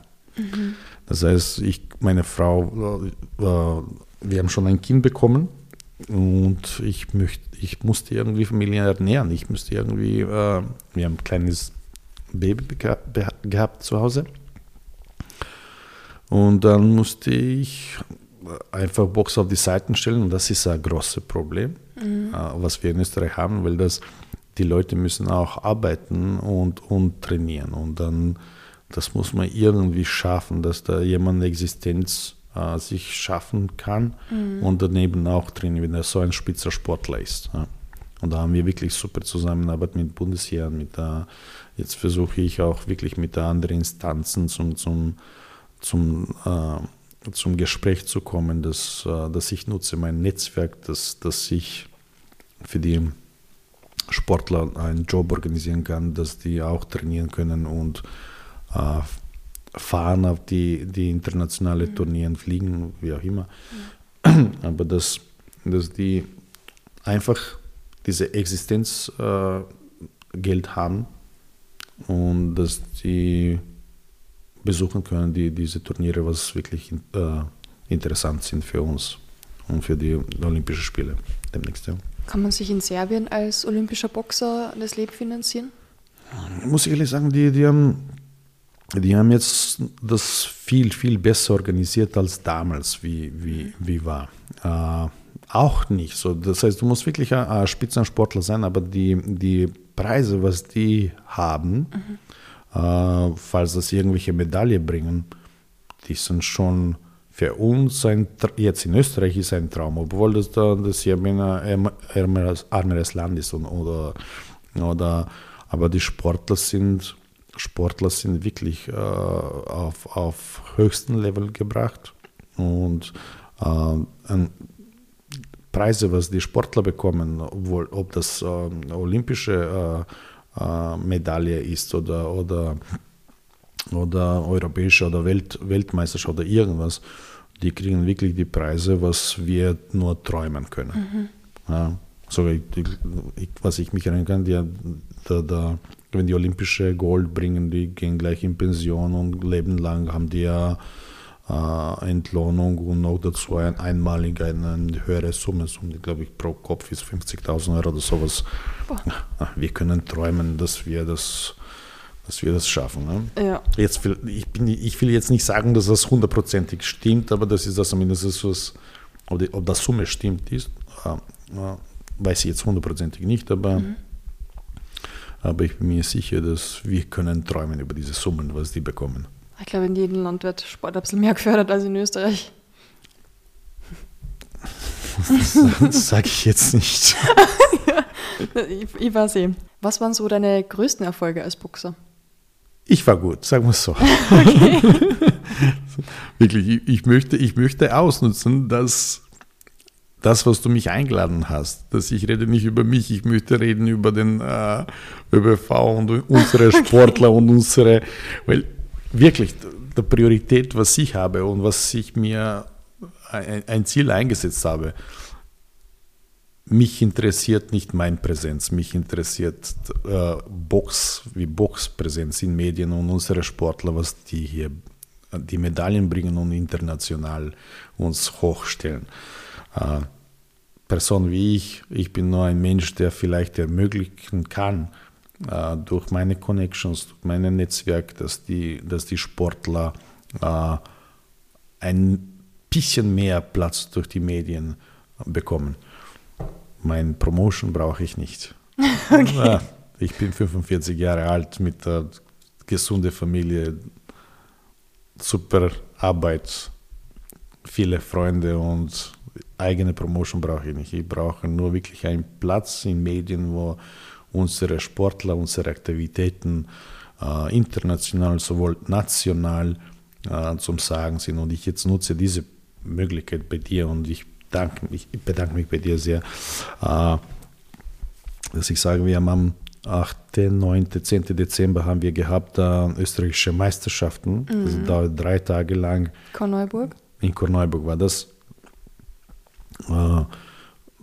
S2: Das heißt, ich, meine Frau, äh, wir haben schon ein Kind bekommen und ich, möcht, ich musste irgendwie Familie ernähren. Ich musste irgendwie, äh, wir haben ein kleines Baby gehabt zu Hause. Und dann musste ich einfach Box auf die Seiten stellen und das ist ein großes Problem, äh, was wir in Österreich haben, weil das die Leute müssen auch arbeiten und, und trainieren und dann das muss man irgendwie schaffen, dass da jemand eine Existenz äh, sich schaffen kann und daneben auch trainieren, wenn er so ein spitzer Sportler ist. Ja. Und da haben wir wirklich super Zusammenarbeit mit Bundesheeren, mit der, jetzt versuche ich auch wirklich mit der anderen Instanzen zum, zum, zum, äh, zum Gespräch zu kommen, dass, äh, dass ich nutze mein Netzwerk, dass, dass ich für die Sportler einen Job organisieren kann, dass die auch trainieren können und äh, fahren auf die, die internationale Turnieren, fliegen, wie auch immer. Aber dass, dass die einfach diese Existenzgeld äh, haben und dass die besuchen können, die, diese Turniere, was wirklich äh, interessant sind für uns und für die Olympischen Spiele demnächst. Ja.
S1: Kann man sich in Serbien als olympischer Boxer das Leben finanzieren?
S2: muss ich ehrlich sagen, die, die, haben, die haben jetzt das viel, viel besser organisiert als damals, wie, wie, wie war. Äh, auch nicht so. Das heißt, du musst wirklich ein, ein Spitzensportler sein, aber die, die Preise, was die haben, äh, falls das irgendwelche Medaille bringen, die sind schon für uns ein, jetzt in Österreich ist ein Traum, obwohl das da das hier ein ärm- ärmeres, ärmeres Land ist und, oder, oder aber die Sportler sind Sportler sind wirklich äh, auf, auf höchsten Level gebracht und äh, Preise, was die Sportler bekommen, obwohl, ob das äh, olympische äh, Medaille ist oder, oder, oder europäische oder Welt, Weltmeisterschaft oder irgendwas, die kriegen wirklich die Preise, was wir nur träumen können. Mhm. Ja, so, ich, ich, was ich mich erinnern kann, die, da, da, wenn die olympische Gold bringen, die gehen gleich in Pension und leben lang haben die ja äh, Entlohnung und noch dazu ein, einmalig eine, höhere Summe, Summe glaube ich pro Kopf ist 50.000 Euro oder sowas. Boah. Wir können träumen, dass wir das dass wir das schaffen. Ne? Ja. Jetzt will, ich, bin, ich will jetzt nicht sagen, dass das hundertprozentig stimmt, aber das ist das zumindest was, ob, die, ob das Summe stimmt, ist, äh, äh, weiß ich jetzt hundertprozentig nicht, aber, mhm. aber ich bin mir sicher, dass wir können träumen über diese Summen, was die bekommen.
S1: Ich glaube, in jedem Land wird Sport ein bisschen mehr gefördert als in Österreich.
S2: Das sage ich jetzt nicht.
S1: ja, ich, ich weiß eh. Was waren so deine größten Erfolge als Boxer?
S2: Ich war gut, sagen wir es so. Okay. Wirklich, ich, ich, möchte, ich möchte ausnutzen, dass das, was du mich eingeladen hast, dass ich rede nicht über mich, ich möchte reden über den äh, ÖBV und unsere Sportler okay. und unsere, weil wirklich der Priorität, was ich habe und was ich mir ein Ziel eingesetzt habe, mich interessiert nicht mein Präsenz, mich interessiert äh, Box, wie Boxpräsenz in Medien und unsere Sportler, was die hier die Medaillen bringen und international uns hochstellen. Äh, Person wie ich, ich bin nur ein Mensch, der vielleicht ermöglichen kann, äh, durch meine Connections, durch mein Netzwerk, dass die, dass die Sportler äh, ein bisschen mehr Platz durch die Medien bekommen. Mein Promotion brauche ich nicht. Okay. Ich bin 45 Jahre alt mit einer gesunden Familie, super Arbeit, viele Freunde und eigene Promotion brauche ich nicht. Ich brauche nur wirklich einen Platz in Medien, wo unsere Sportler, unsere Aktivitäten äh, international sowohl national äh, zum Sagen sind. Und ich jetzt nutze diese Möglichkeit bei dir und ich, danke, ich bedanke mich bei dir sehr, äh, dass ich sage, wir haben am 8., 9., 10. Dezember haben wir gehabt äh, österreichische Meisterschaften. Mhm. Das dauert drei Tage lang.
S1: Korneuburg?
S2: In Korneuburg war das.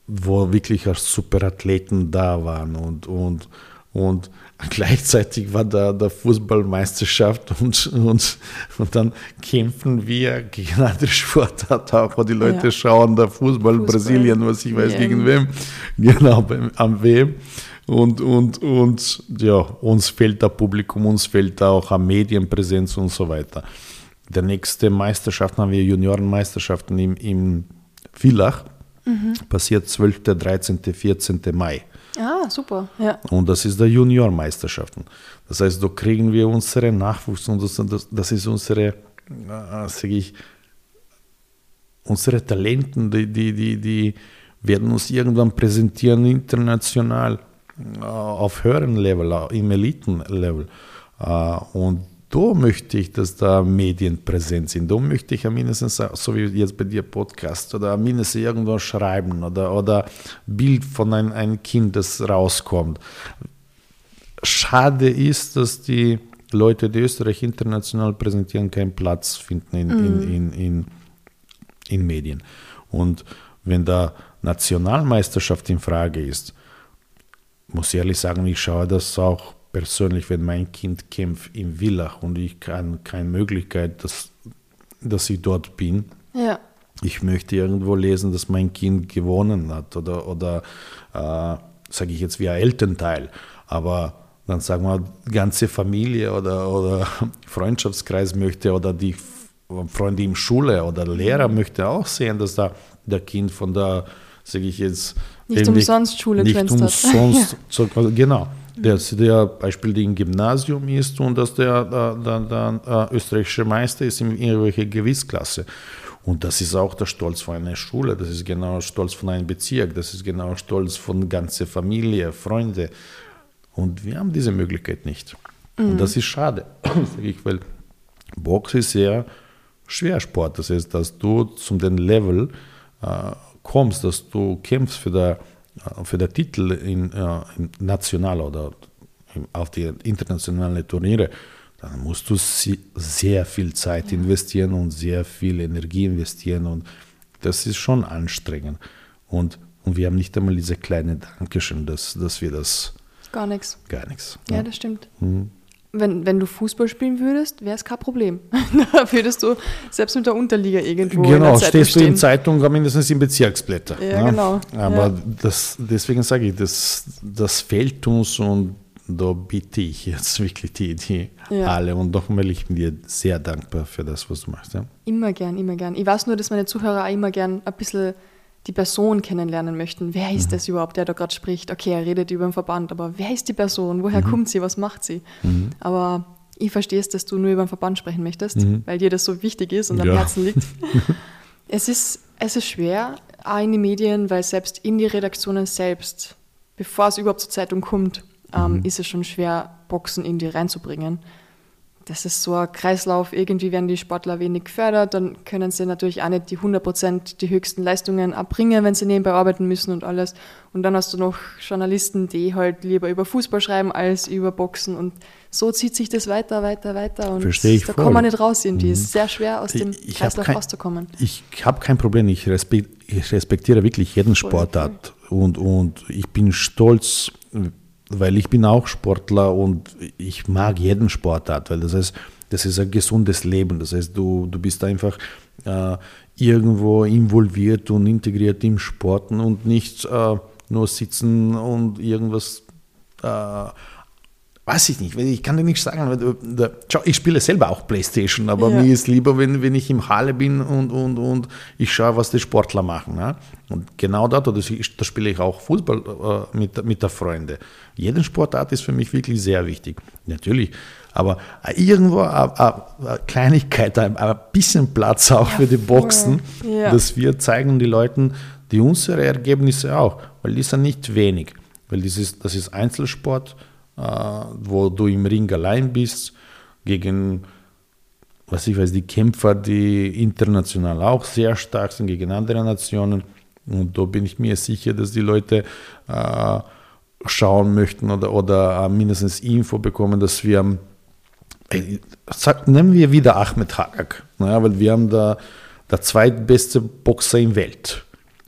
S2: Wo wirklich Superathleten da waren und, und, und gleichzeitig war da der Fußballmeisterschaft und, und, und dann kämpfen wir gegen andere Sportarten auch, wo die Leute ja. schauen, da Fußball, Fußball, Brasilien, was ich weiß, yeah. gegen wem, genau, beim, am WM. Und, und, und ja, uns fehlt da Publikum, uns fehlt da auch Medienpräsenz und so weiter. Der nächste Meisterschaft haben wir Juniorenmeisterschaften im, im Villach Mhm. Passiert 12., 13., 14. Mai.
S1: Ah, super. Ja.
S2: Und das ist der Juniormeisterschaften. Das heißt, da kriegen wir unsere Nachwuchs und das, das ist unsere, äh, sage ich, unsere Talenten, die, die, die, die werden uns irgendwann präsentieren international äh, auf höherem Level, im Elitenlevel. Äh, und da möchte ich, dass da Medien präsent sind. Da möchte ich mindestens, so wie jetzt bei dir Podcast, oder mindestens irgendwo schreiben oder, oder Bild von einem, einem Kind, das rauskommt. Schade ist, dass die Leute, die Österreich international präsentieren, keinen Platz finden in, mhm. in, in, in, in Medien. Und wenn da Nationalmeisterschaft in Frage ist, muss ich ehrlich sagen, ich schaue das auch persönlich, wenn mein Kind kämpft in Villach und ich kann keine Möglichkeit, dass, dass ich dort bin. Ja. Ich möchte irgendwo lesen, dass mein Kind gewonnen hat oder, oder äh, sage ich jetzt wie ein Elternteil. Aber dann sagen wir, ganze Familie oder, oder Freundschaftskreis möchte oder die Freunde in Schule oder Lehrer mhm. möchte auch sehen, dass da der Kind von der, sage ich jetzt,
S1: nicht umsonst Schule
S2: nicht umsonst, ja. genau dass der Beispiel im Gymnasium ist und dass der, der, der, der österreichische Meister ist in irgendwelcher Gewissklasse. Und das ist auch der Stolz von einer Schule, das ist genau der Stolz von einem Bezirk, das ist genau der Stolz von ganzer Familie, Freunde. Und wir haben diese Möglichkeit nicht. Mhm. Und das ist schade, sage ich, weil Box ist sehr schwer Sport. Das heißt, dass du zum den Level äh, kommst, dass du kämpfst für der, für der Titel in, äh, national oder auf die internationalen Turniere, dann musst du sehr viel Zeit investieren und sehr viel Energie investieren und das ist schon anstrengend. Und, und wir haben nicht einmal diese kleine Dankeschön, dass, dass wir das.
S1: Gar nichts.
S2: Gar nichts.
S1: Ja, ja das stimmt. Mhm. Wenn, wenn du Fußball spielen würdest, wäre es kein Problem. da würdest du selbst mit der Unterliga irgendwo.
S2: Genau, stehst du in Zeitung, mindestens im Bezirksblätter.
S1: Ja, ne? genau.
S2: Aber ja. Das, deswegen sage ich, das, das fehlt uns und da bitte ich jetzt wirklich die, die ja. alle und nochmal, ich bin dir sehr dankbar für das, was du machst. Ja?
S1: Immer gern, immer gern. Ich weiß nur, dass meine Zuhörer auch immer gern ein bisschen die Person kennenlernen möchten. Wer ist mhm. das überhaupt, der da gerade spricht? Okay, er redet über den Verband, aber wer ist die Person? Woher mhm. kommt sie? Was macht sie? Mhm. Aber ich verstehe es, dass du nur über den Verband sprechen möchtest, mhm. weil dir das so wichtig ist und ja. am Herzen liegt. es, ist, es ist schwer, auch in die Medien, weil selbst in die Redaktionen selbst, bevor es überhaupt zur Zeitung kommt, ähm, mhm. ist es schon schwer, Boxen in die reinzubringen. Das ist so ein Kreislauf. Irgendwie werden die Sportler wenig gefördert, dann können sie natürlich auch nicht die 100% die höchsten Leistungen abbringen, wenn sie nebenbei arbeiten müssen und alles. Und dann hast du noch Journalisten, die halt lieber über Fußball schreiben als über Boxen. Und so zieht sich das weiter, weiter, weiter. Und
S2: Verstehe ich
S1: da
S2: voll.
S1: kommt man nicht raus irgendwie. Mhm. Es ist sehr schwer, aus dem ich Kreislauf kein, rauszukommen.
S2: Ich habe kein Problem. Ich, respektiere wirklich jeden Sportart. Und, und ich bin stolz, weil ich bin auch Sportler und ich mag jeden Sportart, weil das heißt, das ist ein gesundes Leben. Das heißt, du, du bist einfach äh, irgendwo involviert und integriert im Sporten und nicht äh, nur sitzen und irgendwas äh, weiß ich nicht, ich kann dir nicht sagen, ich spiele selber auch Playstation, aber ja. mir ist lieber, wenn, wenn ich im Halle bin und, und, und ich schaue, was die Sportler machen. Ne? Und genau dort, da spiele ich auch Fußball äh, mit, mit der Freunde. Jeden Sportart ist für mich wirklich sehr wichtig. Natürlich, aber irgendwo eine, eine Kleinigkeit, ein, ein, bisschen Platz auch ja, für die Boxen, ja. dass wir zeigen den Leuten die unsere Ergebnisse auch, weil die sind nicht wenig, weil das ist, das ist Einzelsport äh, wo du im Ring allein bist, gegen, was ich weiß, die Kämpfer, die international auch sehr stark sind, gegen andere Nationen. Und da bin ich mir sicher, dass die Leute äh, schauen möchten oder, oder äh, mindestens Info bekommen, dass wir, äh, nehmen wir wieder Ahmed Hagak, naja, weil wir haben da der zweitbeste Boxer in Welt.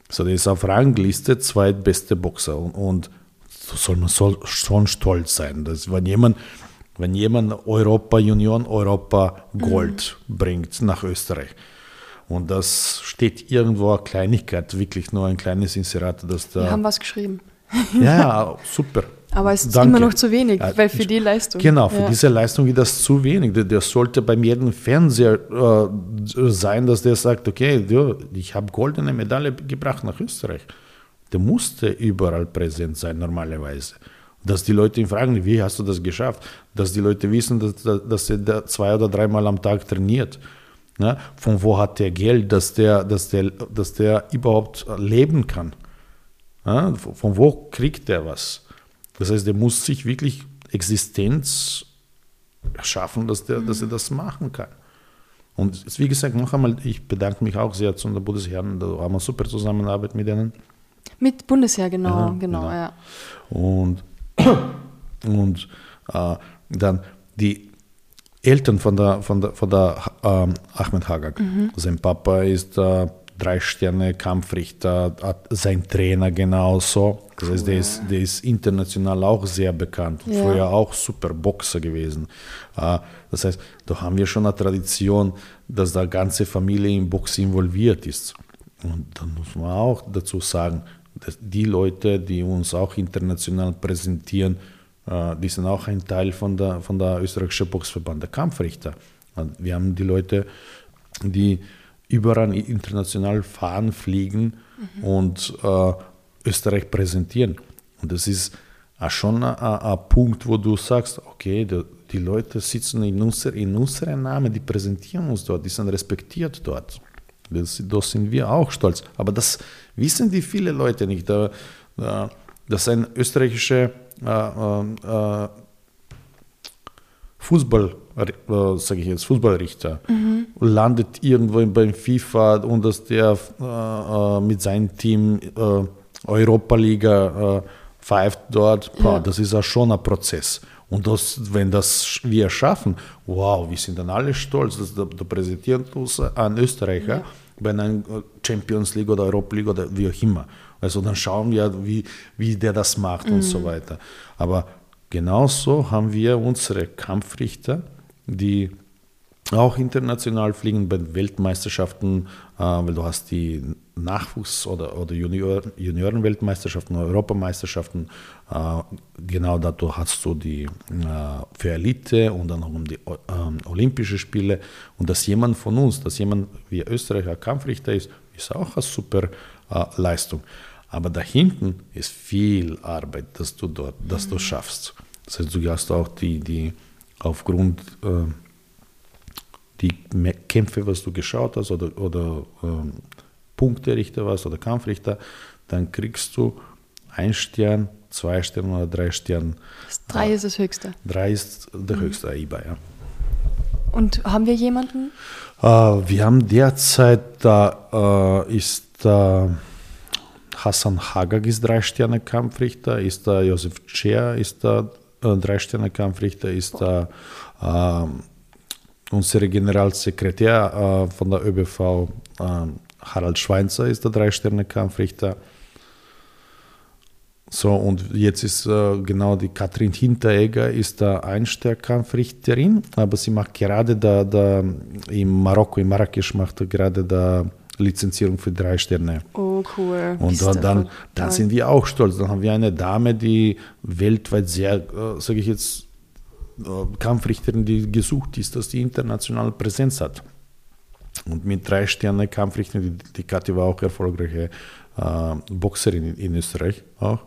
S2: So, der ist auf Rangliste zweitbeste Boxer. Und, und soll man soll schon stolz sein. Dass wenn jemand, wenn jemand Europa Union, Europa Gold mhm. bringt nach Österreich. Und das steht irgendwo eine Kleinigkeit, wirklich nur ein kleines Inserat, dass da.
S1: Wir haben was geschrieben.
S2: Ja, super.
S1: Aber es ist Danke. immer noch zu wenig, weil für die Leistung.
S2: Genau, für ja. diese Leistung ist das zu wenig. Der, sollte bei jedem Fernseher äh, sein, dass der sagt, okay, ich habe goldene Medaille gebracht nach Österreich der musste überall präsent sein normalerweise. Dass die Leute ihn fragen, wie hast du das geschafft? Dass die Leute wissen, dass, dass er da zwei oder dreimal am Tag trainiert. Ne? Von wo hat der Geld, dass der, dass der, dass der überhaupt leben kann? Ne? Von wo kriegt der was? Das heißt, der muss sich wirklich Existenz schaffen, dass, der, mhm. dass er das machen kann. Und wie gesagt, noch einmal, ich bedanke mich auch sehr zu den Bundesherren, da haben wir super Zusammenarbeit mit ihnen.
S1: Mit Bundesheer, genau, ja, genau, genau, ja.
S2: Und, und äh, dann die Eltern von der, von der, von der ähm, Ahmed Hagak. Mhm. Sein Papa ist äh, drei Sterne Kampfrichter, sein Trainer genauso. Das cool. heißt, der ist, der ist international auch sehr bekannt. Ja. Früher auch super Boxer gewesen. Äh, das heißt, da haben wir schon eine Tradition, dass da ganze Familie im Box involviert ist. Und dann muss man auch dazu sagen, die Leute, die uns auch international präsentieren, äh, die sind auch ein Teil von der, von der österreichischen Boxverband, der Kampfrichter. Wir haben die Leute, die überall international fahren, fliegen mhm. und äh, Österreich präsentieren. Und das ist auch schon ein, ein, Punkt, wo du sagst, okay, die, die Leute sitzen in, unser, in unserem Namen, die präsentieren uns dort, die sind respektiert dort. Das, das sind wir auch stolz. Aber das wissen die viele Leute nicht. Da, da, dass ein österreichischer äh, äh, Fußball äh, sage ich jetzt, Fußballrichter, mhm. landet irgendwo beim FIFA und dass der äh, äh, mit seinem Team äh, Europa-Liga äh, pfeift dort, boah, ja. das ist auch schon ein Prozess. Und das, wenn das wir schaffen, wow, wir sind dann alle stolz, dass da, da präsentiert uns ein Österreicher ja. Bei einer Champions League oder Europa League oder wie auch immer. Also dann schauen wir, wie, wie der das macht mhm. und so weiter. Aber genauso haben wir unsere Kampfrichter, die auch international fliegen bei Weltmeisterschaften, äh, weil du hast die Nachwuchs- oder, oder Junior, Juniorenweltmeisterschaften, Europameisterschaften. Äh, genau dazu hast du die äh, für Elite und dann auch um die äh, Olympische Spiele. Und dass jemand von uns, dass jemand wie Österreicher Kampfrichter ist, ist auch eine super äh, Leistung. Aber da hinten ist viel Arbeit, dass du dort, dass du schaffst. Das heißt, du hast auch die, die aufgrund äh, die Kämpfe, was du geschaut hast oder, oder ähm, Punkterichter warst oder Kampfrichter, dann kriegst du ein Stern, zwei Sterne oder drei Sterne.
S1: Drei ist das höchste.
S2: Drei ist der mhm. höchste AIBA, ja.
S1: Und haben wir jemanden?
S2: Äh, wir haben derzeit, da äh, ist Hassan Hagag ist drei Sterne Kampfrichter, ist da Josef Cer ist da äh, drei Sterne Kampfrichter, ist da äh, unser Generalsekretär äh, von der ÖBV, äh, Harald Schweinzer, ist der Drei-Sterne-Kampfrichter. So, und jetzt ist äh, genau die Katrin Hinteregger ist da Einstern-Kampfrichterin, aber sie macht gerade da, da in Marokko, in Marrakesch macht gerade da Lizenzierung für drei Sterne.
S1: Oh, cool.
S2: Und dann, dann, dann sind wir auch stolz. Dann haben wir eine Dame, die weltweit sehr, äh, sage ich jetzt, äh, Kampfrichterin, die gesucht ist, dass die internationale Präsenz hat. Und mit drei Sterne Kampfrichterin, die, die Kathi war auch erfolgreiche äh, Boxerin in, in, Österreich auch.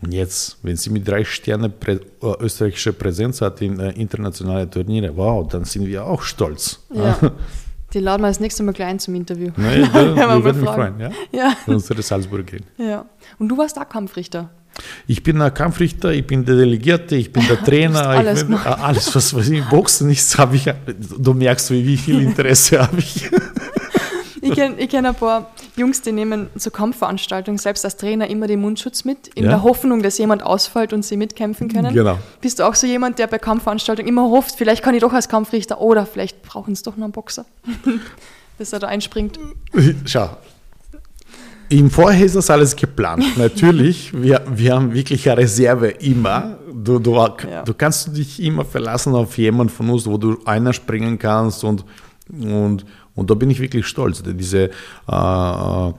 S2: Und jetzt, wenn sie mit drei Sterne prä, äh, österreichische Präsenz hat in äh, internationale Turniere, wow, dann sind wir auch stolz.
S1: Ja. Die laden wir das nächste Mal gleich zum Interview.
S2: Nein, ich, wir, würden mich freuen, ja? ja. Unsere Salzburg gehen.
S1: Ja. Und du warst da Kampfrichter.
S2: Ich bin ein Kampfrichter, ich bin der Delegierte, ich bin der Trainer, alles, ich bin, alles, was, was im Boxen ist, habe ich. Du merkst, wie viel Interesse habe ich.
S1: Ich kenne ich kenn ein paar Jungs, die nehmen zur Kampfveranstaltungen selbst als Trainer immer den Mundschutz mit, in ja. der Hoffnung, dass jemand ausfällt und sie mitkämpfen können. Genau. Bist du auch so jemand, der bei Kampfveranstaltungen immer hofft, vielleicht kann ich doch als Kampfrichter oder vielleicht brauchen es doch noch einen Boxer, dass er da einspringt?
S2: Schau, im Vorher ist das alles geplant. Natürlich, wir, wir haben wirklich eine Reserve immer. Du, du, ja. du kannst dich immer verlassen auf jemanden von uns, wo du einer springen kannst und, und, und da bin ich wirklich stolz. Diese äh,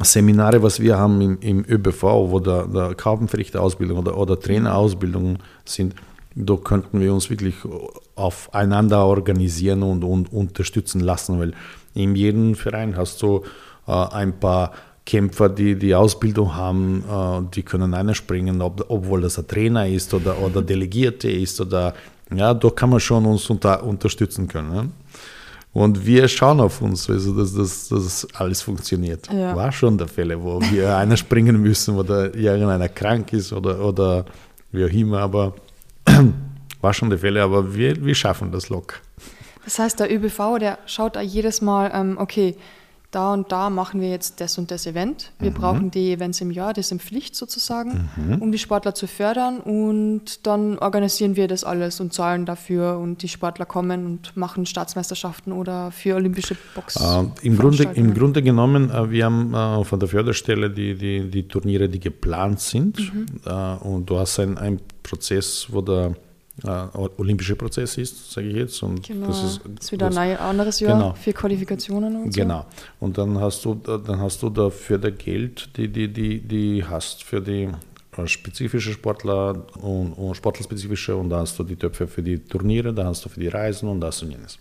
S2: Seminare, was wir haben im, im ÖBV, wo der, der Kaufenverrichterausbildung oder, oder Trainerausbildung sind, da könnten wir uns wirklich aufeinander organisieren und, und unterstützen lassen, weil in jedem Verein hast du ein paar Kämpfer, die die Ausbildung haben, äh, die können einspringen, ob, obwohl das ein Trainer ist oder, oder Delegierte ist oder ja, da kann man schon uns unter, unterstützen können. Ne? Und wir schauen auf uns, also dass, dass, dass alles funktioniert. Ja. War schon der Fälle, wo wir einer springen müssen oder irgendeiner krank ist oder, oder wie auch immer, aber war schon der Fälle, aber wir, wir schaffen das locker.
S1: Das heißt, der ÖBV, der schaut da jedes Mal, ähm, okay, da und da machen wir jetzt das und das Event. Wir mhm. brauchen die Events im Jahr, das sind Pflicht sozusagen, mhm. um die Sportler zu fördern und dann organisieren wir das alles und zahlen dafür und die Sportler kommen und machen Staatsmeisterschaften oder für olympische Box.
S2: Äh, im, Grunde, Im Grunde genommen, äh, wir haben äh, von der Förderstelle die, die, die Turniere, die geplant sind mhm. Äh, und du hast einen Prozess, wo der äh, olympische Prozess ist, sage ich jetzt. Und
S1: genau. das ist, das ist wieder ein anderes Jahr genau. für Qualifikationen
S2: und so. Genau. Und dann hast du, dann hast du dafür der Geld, die, die, die, die hast für die äh, spezifische Sportler und, und sportlerspezifische und da hast du die Töpfe für die Turniere, da hast du für die Reisen und das und jenes.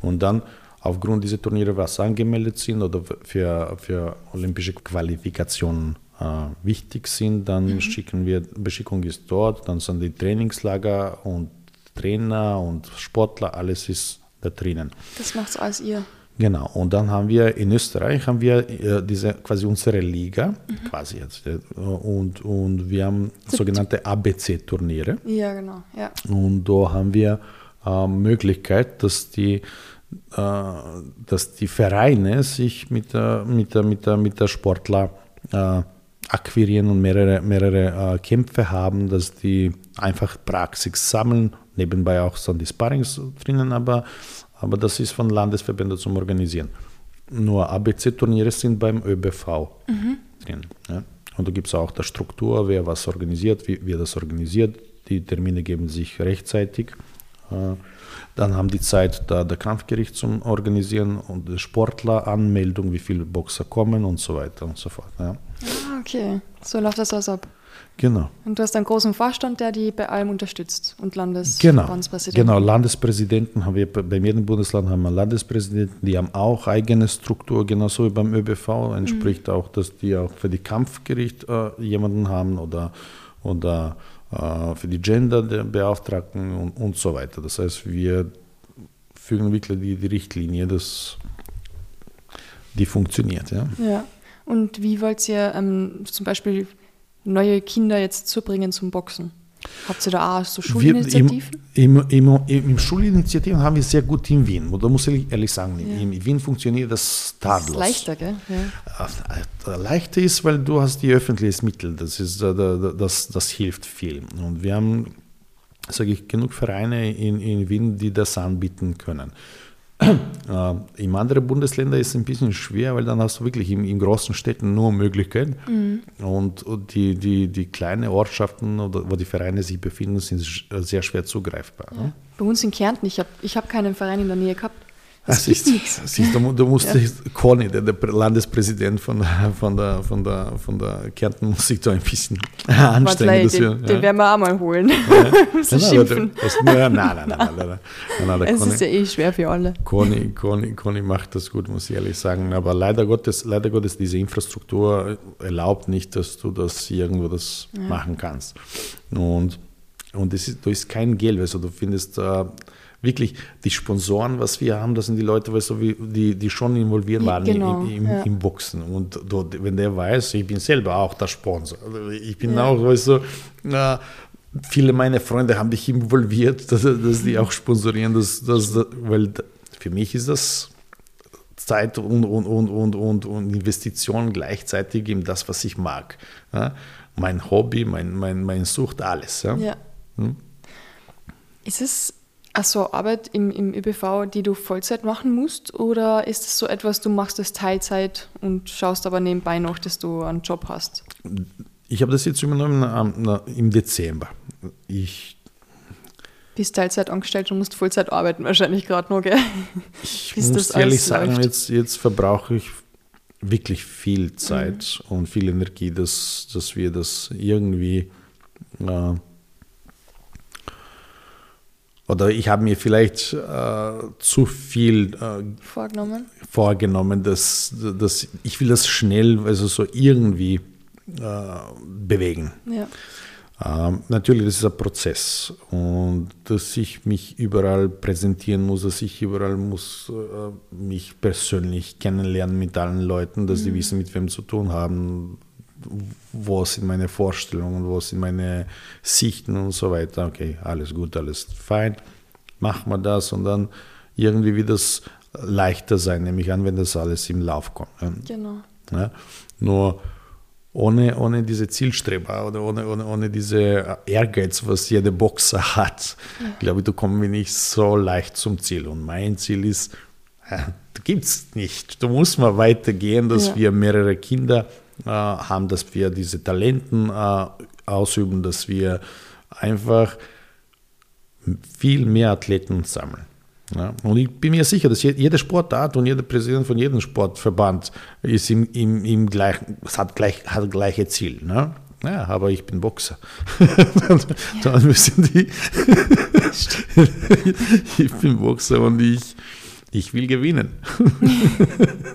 S2: Und dann aufgrund dieser Turniere, was angemeldet sind oder für, für olympische Qualifikationen äh, wichtig sind, dann mhm. schicken wir, Beschickung ist dort, dann sind die Trainingslager und Trainer und Sportler, alles ist da drinnen.
S1: Das macht alles ihr.
S2: Genau, und dann haben wir in Österreich haben wir äh, diese quasi unsere Liga, mhm. quasi jetzt, äh, und, und wir haben sogenannte ABC-Turniere.
S1: Ja, genau. Ja.
S2: Und da haben wir äh, Möglichkeit, dass die, äh, dass die Vereine sich mit der, mit der, mit der, mit der Sportler äh, akquirieren und mehrere, mehrere äh, Kämpfe haben, dass die einfach Praxis sammeln, nebenbei auch so die Sparrings drinnen, aber, aber das ist von Landesverbänden zum Organisieren. Nur ABC-Turniere sind beim ÖBV mhm. drin. Ja. Und da gibt es auch die Struktur, wer was organisiert, wie wer das organisiert. Die Termine geben sich rechtzeitig. Äh, dann haben die Zeit, da der Kampfgericht zum Organisieren und die Sportleranmeldung, wie viele Boxer kommen und so weiter und so fort. Ja.
S1: Ah, okay. So läuft das also ab.
S2: Genau.
S1: Und du hast einen großen Vorstand, der die bei allem unterstützt und
S2: genau.
S1: Landespräsidenten.
S2: Genau, Landespräsidenten haben wir bei jedem Bundesland haben wir Landespräsidenten, die haben auch eigene Struktur, genauso wie beim ÖBV. Entspricht mhm. auch, dass die auch für die Kampfgericht äh, jemanden haben oder, oder äh, für die Gender-Beauftragten und, und so weiter. Das heißt, wir fügen wirklich die, die Richtlinie, dass die funktioniert. Ja.
S1: ja. Und wie wollt ihr ähm, zum Beispiel neue Kinder jetzt zubringen zum Boxen? Habt ihr da auch so Schulinitiativen?
S2: Im, im, im, im Schulinitiativen haben wir sehr gut in Wien. Da muss ich ehrlich sagen, ja. in Wien funktioniert das tadellos.
S1: Das ist leichter, gell? Ja.
S2: Äh, leichter ist, weil du hast die öffentlichen Mittel. Das, ist, äh, das, das hilft viel. Und wir haben, sage ich, genug Vereine in, in Wien, die das anbieten können. Äh, in anderen Bundesländern ist es ein bisschen schwer, weil dann hast du wirklich in, in großen Städten nur Möglichkeiten. Mhm. Und, und, die, die, die kleinen Ortschaften, oder, wo die Vereine sich befinden, sind sehr schwer zugreifbar. Ja.
S1: Ne? Bei uns in Kärnten, ich habe ich hab keinen Verein in der Nähe gehabt.
S2: Das siehst, siehst, du, du musst ja. Conny, der, der, Landespräsident von, von, der, von, der, von der Kärnten, muss sich da ein bisschen anstrengen.
S1: Den, wir, den werden wir auch mal holen. Ja.
S2: so nein, schimpfen. Das, nein, nein, nein, nein, nein,
S1: nein, Es Conny, ist ja eh schwer für alle.
S2: Conny, Conny, Conny macht das gut, muss ich ehrlich sagen. Aber leider Gottes, leider Gottes, diese Infrastruktur erlaubt nicht, dass du das irgendwo das ja. machen kannst. Und, und das ist, da ist kein Geld, also du findest... Uh, wirklich die Sponsoren, was wir haben, das sind die Leute, weißt du, die, die schon involviert waren genau, im, im, ja. im, Boxen. Und dort, wenn der weiß, ich bin selber auch der Sponsor. Also ich bin ja. auch, weißt du, äh, viele meiner Freunde haben dich involviert, dass, dass die auch sponsorieren, dass, dass, weil für mich ist das Zeit und, und, und, und, und, und Investition gleichzeitig in das, was ich mag. Ja? Mein Hobby, mein, mein, mein Sucht, alles. Ja? ja. Hm?
S1: Ist es Achso, Arbeit im, im ÖBV, die du Vollzeit machen musst? Oder ist es so etwas, du machst es Teilzeit und schaust aber nebenbei noch, dass du einen Job hast?
S2: Ich habe das jetzt übernommen im Dezember. Ich
S1: bist Teilzeit angestellt und musst Vollzeit arbeiten wahrscheinlich gerade noch, gell?
S2: Ich muss ehrlich sagen, jetzt, jetzt verbrauche ich wirklich viel Zeit mhm. und viel Energie, dass, dass wir das irgendwie äh, oder ich habe mir vielleicht äh, zu viel äh,
S1: vorgenommen,
S2: vorgenommen dass, dass ich will das schnell, also so irgendwie äh, bewegen.
S1: Ja.
S2: Ähm, natürlich, das ist ein Prozess und dass ich mich überall präsentieren muss, dass ich überall muss äh, mich persönlich kennenlernen mit allen Leuten, dass mhm. sie wissen, mit wem zu tun haben, wo sind meine Vorstellungen, wo sind meine Sichten und so weiter. Okay, alles gut, alles fein, machen wir das und dann irgendwie wird es leichter sein, nämlich an, wenn das alles im Lauf kommt.
S1: Genau.
S2: Ja, nur ohne, ohne diese Zielstreber oder ohne, ohne, ohne diese Ehrgeiz, was jeder Boxer hat, ja. glaube ich, da kommen wir nicht so leicht zum Ziel. Und mein Ziel ist, gibt es nicht. Da muss man weitergehen, dass ja. wir mehrere Kinder haben, dass wir diese Talenten äh, ausüben, dass wir einfach viel mehr Athleten sammeln. Ja, und ich bin mir sicher, dass jede Sportart und jeder Präsident von jedem Sportverband ist im, im, im gleichen, hat, gleich, hat gleiche Ziel. Ne? Ja, aber ich bin Boxer. dann, ja. dann müssen die. ich bin Boxer und ich, ich will gewinnen.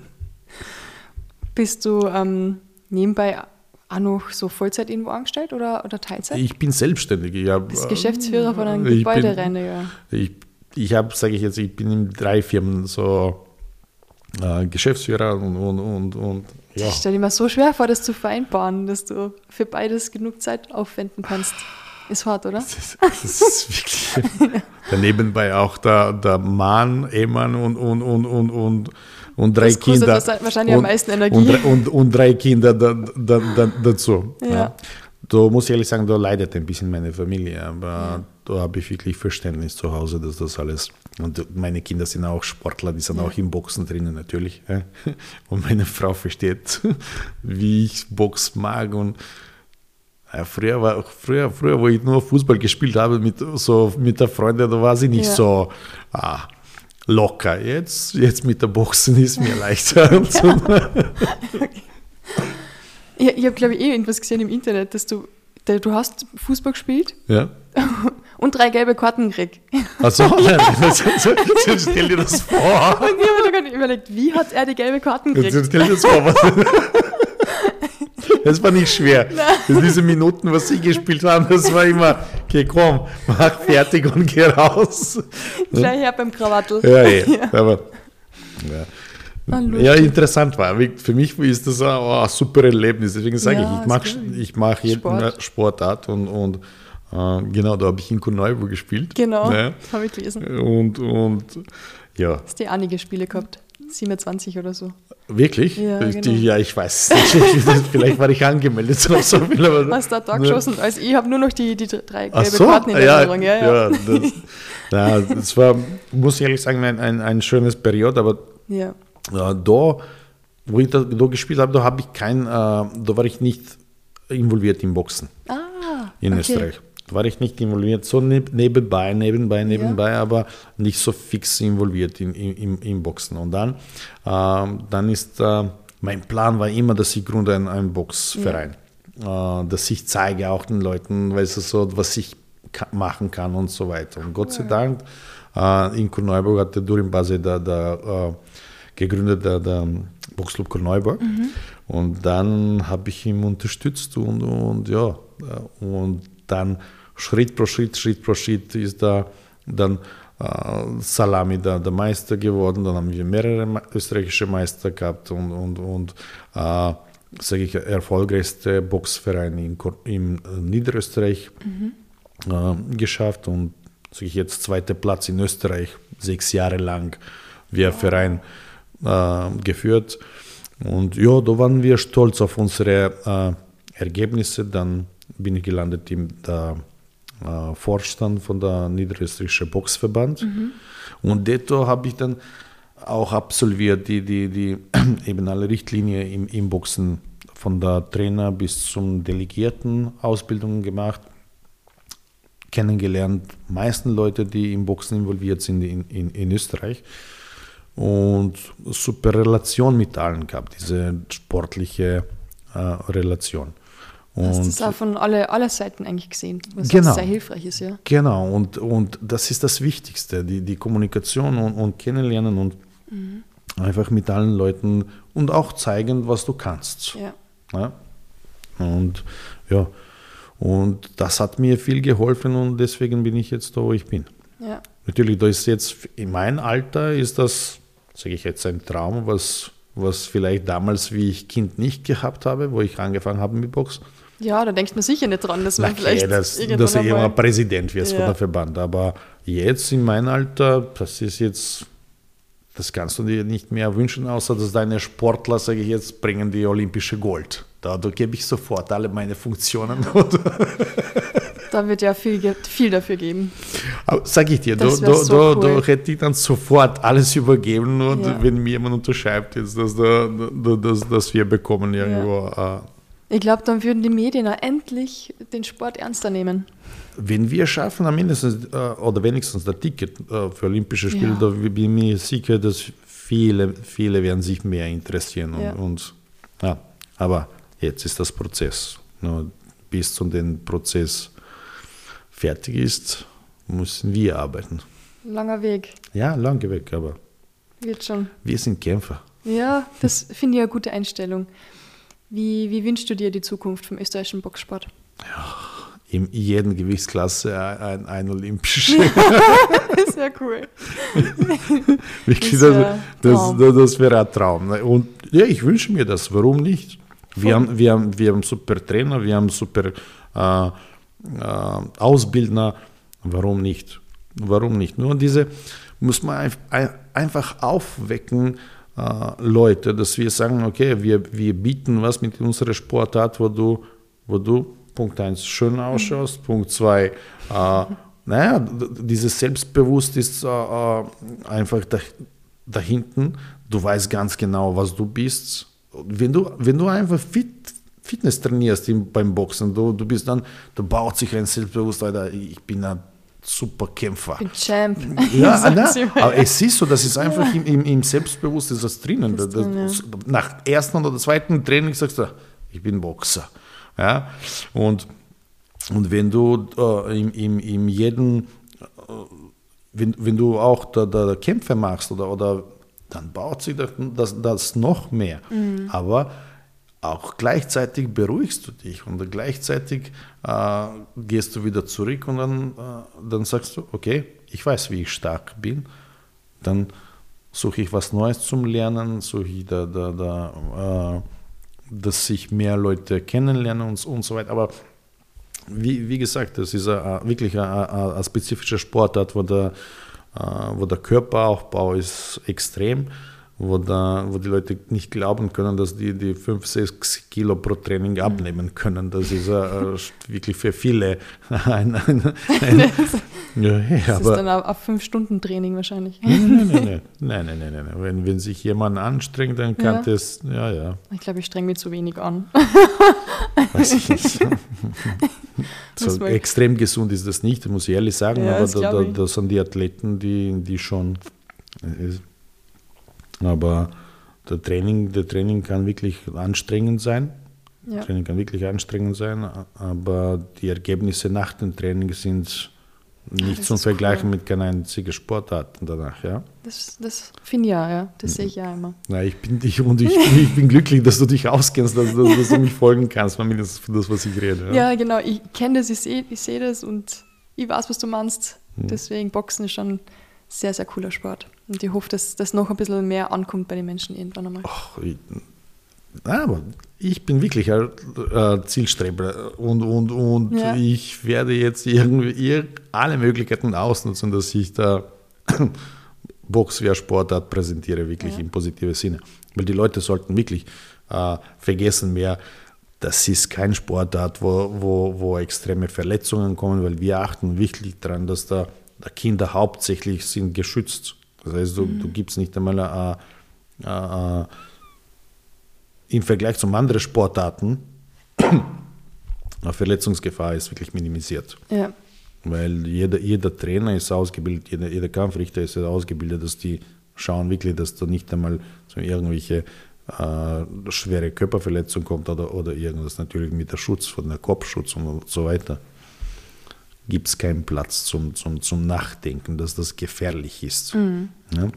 S1: Bist du ähm, nebenbei auch noch so Vollzeit irgendwo angestellt oder, oder Teilzeit?
S2: Ich bin selbstständig. Ich hab,
S1: Bist Geschäftsführer von einem Gebäudereiniger.
S2: Ich, ich habe, sage ich jetzt, ich bin in drei Firmen so äh, Geschäftsführer und, und, und, und ja.
S1: Ich stelle mir so schwer vor, das zu vereinbaren, dass du für beides genug Zeit aufwenden kannst. Ist hart, oder?
S2: Das ist, das ist wirklich. Daneben auch der, der Mann, Ehemann und, und, und, und, und, und drei
S1: das
S2: Kinder.
S1: Das wahrscheinlich
S2: und,
S1: am meisten Energie.
S2: Und, und, und drei Kinder da, da, da, dazu.
S1: Ja.
S2: Ja. Da muss ich ehrlich sagen, da leidet ein bisschen meine Familie, aber da habe ich wirklich Verständnis zu Hause, dass das alles. Und meine Kinder sind auch Sportler, die sind
S1: Ja.
S2: auch im Boxen drinnen natürlich. ja. Und meine Frau versteht, wie ich Box mag und ja, früher, war, früher, früher, wo ich nur Fußball gespielt habe mit, so, mit der Freundin, da war sie nicht
S1: Ja.
S2: so ah, locker. Jetzt, jetzt mit der Boxen ist mir leichter. So.
S1: Ich, ich habe, glaube ich, eh irgendwas gesehen im Internet, dass du, da, du hast Fußball gespielt
S2: ja.
S1: und drei gelbe Karten gekriegt.
S2: Also, stell dir das vor.
S1: Und ich habe mir überlegt, wie hat er die gelbe Karten gekriegt?
S2: stell dir das vor. Was, das war nicht schwer. Das diese Minuten, was sie gespielt haben, das war immer, okay, komm, mach fertig und geh raus.
S1: Gleich her beim Krawattel.
S2: Ja, eh. aber ja.
S1: Ah, lustig.
S2: ja, interessant war. Für mich ist das ein, oh, super Erlebnis. Deswegen sage
S1: Ja,
S2: ich, ich
S1: glaub ich.
S2: mag jeden
S1: Sport.
S2: Sportart und, und äh, genau, da habe ich in Korneuburg gespielt.
S1: Genau,
S2: Ne?
S1: habe ich gelesen.
S2: Und, und ja,
S1: Hast du einige Spiele gehabt? 27 oder so.
S2: wirklich?
S1: Ja,
S2: Ich-
S1: genau.
S2: ja ich weiß nicht. Vielleicht war ich angemeldet auf so viel. Aber,
S1: Hast du da geschossen? Also ich habe nur noch die, die drei
S2: Ach
S1: gelbe
S2: so,
S1: Karten in
S2: ja,
S1: Erinnerung. Ja, ja.
S2: ja, das, ja, das war, muss ich ehrlich sagen, ein, ein, ein schönes Period, aber
S1: ja.
S2: Ja, da, wo ich da, da gespielt habe, da habe ich kein, äh, da war ich nicht involviert im Boxen
S1: Ah,
S2: in
S1: okay.
S2: Österreich. War ich nicht involviert, so neb, nebenbei, nebenbei, nebenbei, aber nicht so fix involviert in, in, im, im Boxen. Und dann, ähm, dann ist, äh, mein Plan war immer, dass ich gründe einen, einen Boxverein. Äh, dass ich zeige auch den Leuten, weißt du, so, was ich ka machen kann und so weiter. Und Gott sei Dank, äh, in Korneuburg hat der Durin Base da, da äh, gegründet, der, der Boxclub Korneuburg. Und dann habe ich ihn unterstützt und, und ja, äh, und dann Schritt pro Schritt, Schritt pro Schritt ist da dann äh, Salami der, der Meister geworden. Dann haben wir mehrere Me- österreichische Meister gehabt und, und, und äh, sage ich, erfolgreichste Boxverein in, in äh, Niederösterreich äh, geschafft und sage ich jetzt zweiter Platz in Österreich, sechs Jahre lang wir Verein äh, geführt. Und ja, da waren wir stolz auf unsere äh, Ergebnisse. Dann bin ich gelandet im der, äh, Vorstand von der Niederösterreichischen Boxverband. Und dort habe ich dann auch absolviert, die, die, die eben alle Richtlinien im, im Boxen von der Trainer bis zum Delegierten Ausbildung gemacht kennengelernt, meisten Leute, die im Boxen involviert sind in, in, in Österreich. Und super Relation mit allen gehabt, diese sportliche äh, Relation.
S1: Hast
S2: Und
S1: das auch von alle, aller Seiten eigentlich gesehen, was
S2: Genau.
S1: sehr hilfreich ist, ja.
S2: Genau, und, und das ist das Wichtigste, die, die Kommunikation und, und Kennenlernen und einfach mit allen Leuten und auch zeigen, was du kannst.
S1: ja.
S2: Ja? Und ja, und das hat mir viel geholfen und deswegen bin ich jetzt da, wo ich bin.
S1: Ja,
S2: Natürlich, da ist jetzt in meinem Alter ist das, sage ich jetzt, ein Traum, was, was vielleicht damals, wie ich Kind nicht gehabt habe, wo ich angefangen habe mit Box.
S1: Ja da denkt man sicher nicht dran, dass man
S2: Okay,
S1: vielleicht
S2: dass,
S1: irgendwann
S2: dass du
S1: einmal-
S2: immer Präsident wirst von
S1: Ja.
S2: der Verband. Aber jetzt in meinem Alter, das ist jetzt, das kannst du dir nicht mehr wünschen, außer dass deine Sportler, sage ich jetzt, bringen die olympische Gold. Da, da gebe ich sofort alle meine Funktionen.
S1: Da wird ja viel, viel dafür geben.
S2: Aber sag ich dir, da, da,
S1: so
S2: da,
S1: cool.
S2: da hätte ich dann sofort alles übergeben und
S1: Ja.
S2: wenn mir jemand unterschreibt, jetzt, dass, da, da, dass, dass wir bekommen irgendwo. Äh,
S1: Ich glaube, dann würden die Medien auch endlich den Sport ernster nehmen.
S2: wenn wir schaffen, am mindestens äh, oder wenigstens das Ticket äh, für Olympische Spiele,
S1: Ja.
S2: da bin ich mir sicher, dass viele, viele werden sich mehr interessieren. Und,
S1: Ja.
S2: und, ja, aber jetzt ist das Prozess. Nur bis zu dem Prozess fertig ist, müssen wir arbeiten.
S1: Langer Weg.
S2: Ja, lange weg, aber
S1: Wird schon.
S2: wir sind Kämpfer.
S1: Ja, das finde ich eine gute Einstellung. Wie, wie wünschst du dir die Zukunft vom österreichischen Boxsport?
S2: in jeder Gewichtsklasse ein, ein olympische.
S1: Sehr cool.
S2: Wirklich,
S1: Das
S2: das,
S1: wär
S2: das, das, das wäre ein Traum. Und ja, ich wünsche mir das. Warum nicht? Wir haben, wir, haben, wir haben super Trainer, wir haben super äh, äh, Ausbildner. Warum nicht? Warum nicht? Nur diese muss man ein, ein, einfach aufwecken, Leute, dass wir sagen, okay, wir, wir bieten was mit unserer Sportart, wo du, wo du Punkt 1 schön ausschaust, Punkt 2, äh, naja, dieses Selbstbewusst ist äh, äh, einfach da, da hinten, du weißt ganz genau, was du bist. Wenn du, wenn du einfach fit, Fitness trainierst im, beim Boxen, du, du bist dann, da baut sich ein Selbstbewusstsein, ich bin ein super Kämpfer.
S1: bin Champ.
S2: Ja,
S1: Sagt
S2: na, aber es ist so, das ist einfach im, im, im Selbstbewusstsein ist das drinnen.
S1: Das drin,
S2: das, Nach ersten oder zweiten Training sagst du, ich bin Boxer. Ja? Und, und wenn du äh, im, im, im jeden, äh, wenn, wenn du auch da, da Kämpfe machst oder, oder dann baut sich das, das, das noch mehr. Aber auch gleichzeitig beruhigst du dich und gleichzeitig äh, gehst du wieder zurück und dann, äh, dann sagst du, okay, ich weiß, wie ich stark bin, dann suche ich was Neues zum Lernen, suche ich da, da, da äh, dass sich mehr Leute kennenlernen und, und so weiter. Aber wie, wie gesagt, das ist a, wirklich eine spezifische Sportart, wo der, äh, wo der Körperaufbau ist extrem, wo, da, wo die Leute nicht glauben können, dass die, die 5, 6 Kilo pro Training abnehmen können. Das ist äh, wirklich für viele ein, ein, ein ja, hey,
S1: Das ist
S2: aber,
S1: dann auf, auf fünf Stunden Training wahrscheinlich.
S2: Nein, nein, nein, nein, nein, nein, nein. Wenn, wenn sich jemand anstrengt, dann kann
S1: Ja.
S2: das, ja, ja,
S1: Ich glaube, ich streng mich zu wenig an.
S2: weiß ich nicht. So extrem gesund ist das nicht, muss ich ehrlich sagen,
S1: Ja,
S2: aber
S1: das
S2: da, da, da sind die Athleten, die, die schon. Aber der Training, der Training kann wirklich anstrengend sein.
S1: Ja.
S2: Training kann wirklich anstrengend sein, aber die Ergebnisse nach dem Training sind nicht
S1: das
S2: zum Vergleichen
S1: cool.
S2: mit keiner einzigen Sportart danach, ja.
S1: Das, das finde ich ja, ja. Das sehe ich ja immer.
S2: Na, ich bin dich und ich, ich bin glücklich, dass du dich auskennst, dass, dass, dass du mich folgen kannst, mindestens für das, was ich rede.
S1: Ja, genau. Ich kenne das, ich sehe ich seh das und ich weiß, was du meinst.
S2: Mhm.
S1: Deswegen Boxen ist schon ein sehr, sehr cooler Sport. Und ich hoffe, dass das noch ein bisschen mehr ankommt bei den Menschen irgendwann einmal.
S2: Ach, ich, aber ich bin wirklich ein Zielstreber und, und, und
S1: Ja.
S2: ich werde jetzt irgendwie ir- alle Möglichkeiten ausnutzen, dass ich da Box wie eine Sportart präsentiere, wirklich
S1: Ja.
S2: im positiven Sinne. Weil die Leute sollten wirklich äh, vergessen mehr, das ist kein Sportart, wo, wo, wo extreme Verletzungen kommen, weil wir achten wirklich daran, dass da, da Kinder hauptsächlich sind geschützt. Das heißt, du, du gibst nicht einmal eine, eine, im Vergleich zu anderen Sportarten, eine Verletzungsgefahr ist wirklich minimisiert.
S1: Ja,
S2: Weil jeder, jeder Trainer ist ausgebildet, jeder, jeder Kampfrichter ist ausgebildet, dass die schauen wirklich, dass da nicht einmal so irgendwelche äh, schwere Körperverletzung kommt oder, oder irgendwas natürlich mit der Schutz, von der Kopfschutz und so weiter. Gibt es keinen Platz zum, zum, zum Nachdenken, dass das gefährlich ist. Ja?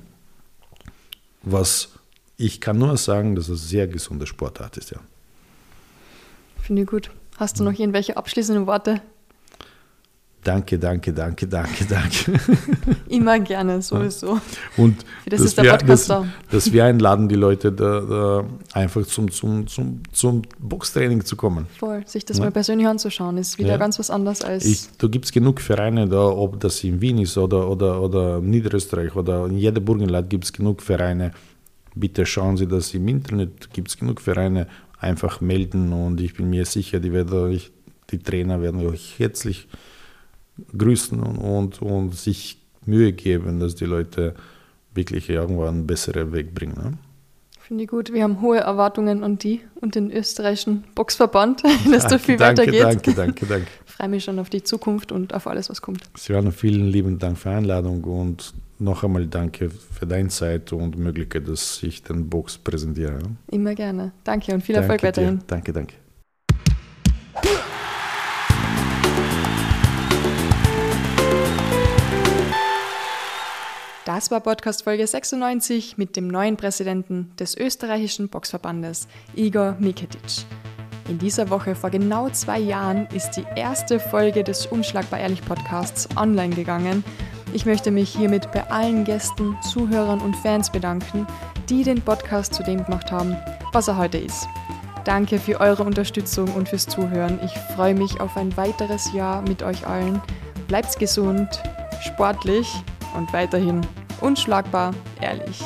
S2: Was ich kann nur sagen, dass es eine sehr gesunde Sportart ist, ja.
S1: finde ich gut. Hast
S2: Mhm.
S1: du noch irgendwelche abschließenden Worte?
S2: Danke, danke, danke, danke, danke.
S1: Immer gerne, sowieso.
S2: Und
S1: das
S2: dass
S1: ist der
S2: wir,
S1: Podcast
S2: dass,
S1: da.
S2: dass wir einladen, die Leute da, da einfach zum, zum, zum, zum Boxtraining zu kommen.
S1: Voll, sich das
S2: Ja.
S1: mal persönlich anzuschauen, ist wieder
S2: Ja.
S1: ganz was anderes als.
S2: Ich, da gibt es genug Vereine, da, ob das in Wien ist oder, oder, oder Niederösterreich oder in jeder Burgenland gibt es genug Vereine. Bitte schauen Sie das im Internet, gibt es genug Vereine, einfach melden und ich bin mir sicher, die, werden euch, die Trainer werden euch herzlich grüßen und, und, und sich Mühe geben, dass die Leute wirklich irgendwann einen besseren Weg bringen. Ne?
S1: Finde ich gut. Wir haben hohe Erwartungen an die und den österreichischen Boxverband, dass da viel
S2: danke,
S1: weitergeht.
S2: danke, danke, danke.
S1: Freue mich schon auf die Zukunft und auf alles, was kommt.
S2: Silvana, vielen lieben Dank für die Einladung und noch einmal danke für deine Zeit und Möglichkeit, dass ich den Box präsentiere.
S1: Immer gerne. Danke und viel
S2: danke
S1: Erfolg weiterhin.
S2: Dir. Danke, danke.
S1: Das war Podcast Folge 96 mit dem neuen Präsidenten des österreichischen Boxverbandes, Igor Miketic. In dieser Woche vor genau zwei Jahren ist die erste Folge des Unschlagbar Ehrlich Podcasts online gegangen. Ich möchte mich hiermit bei allen Gästen, Zuhörern und Fans bedanken, die den Podcast zu dem gemacht haben, was er heute ist. Danke für eure Unterstützung und fürs Zuhören. Ich freue mich auf ein weiteres Jahr mit euch allen. Bleibt gesund, sportlich und weiterhin unschlagbar ehrlich.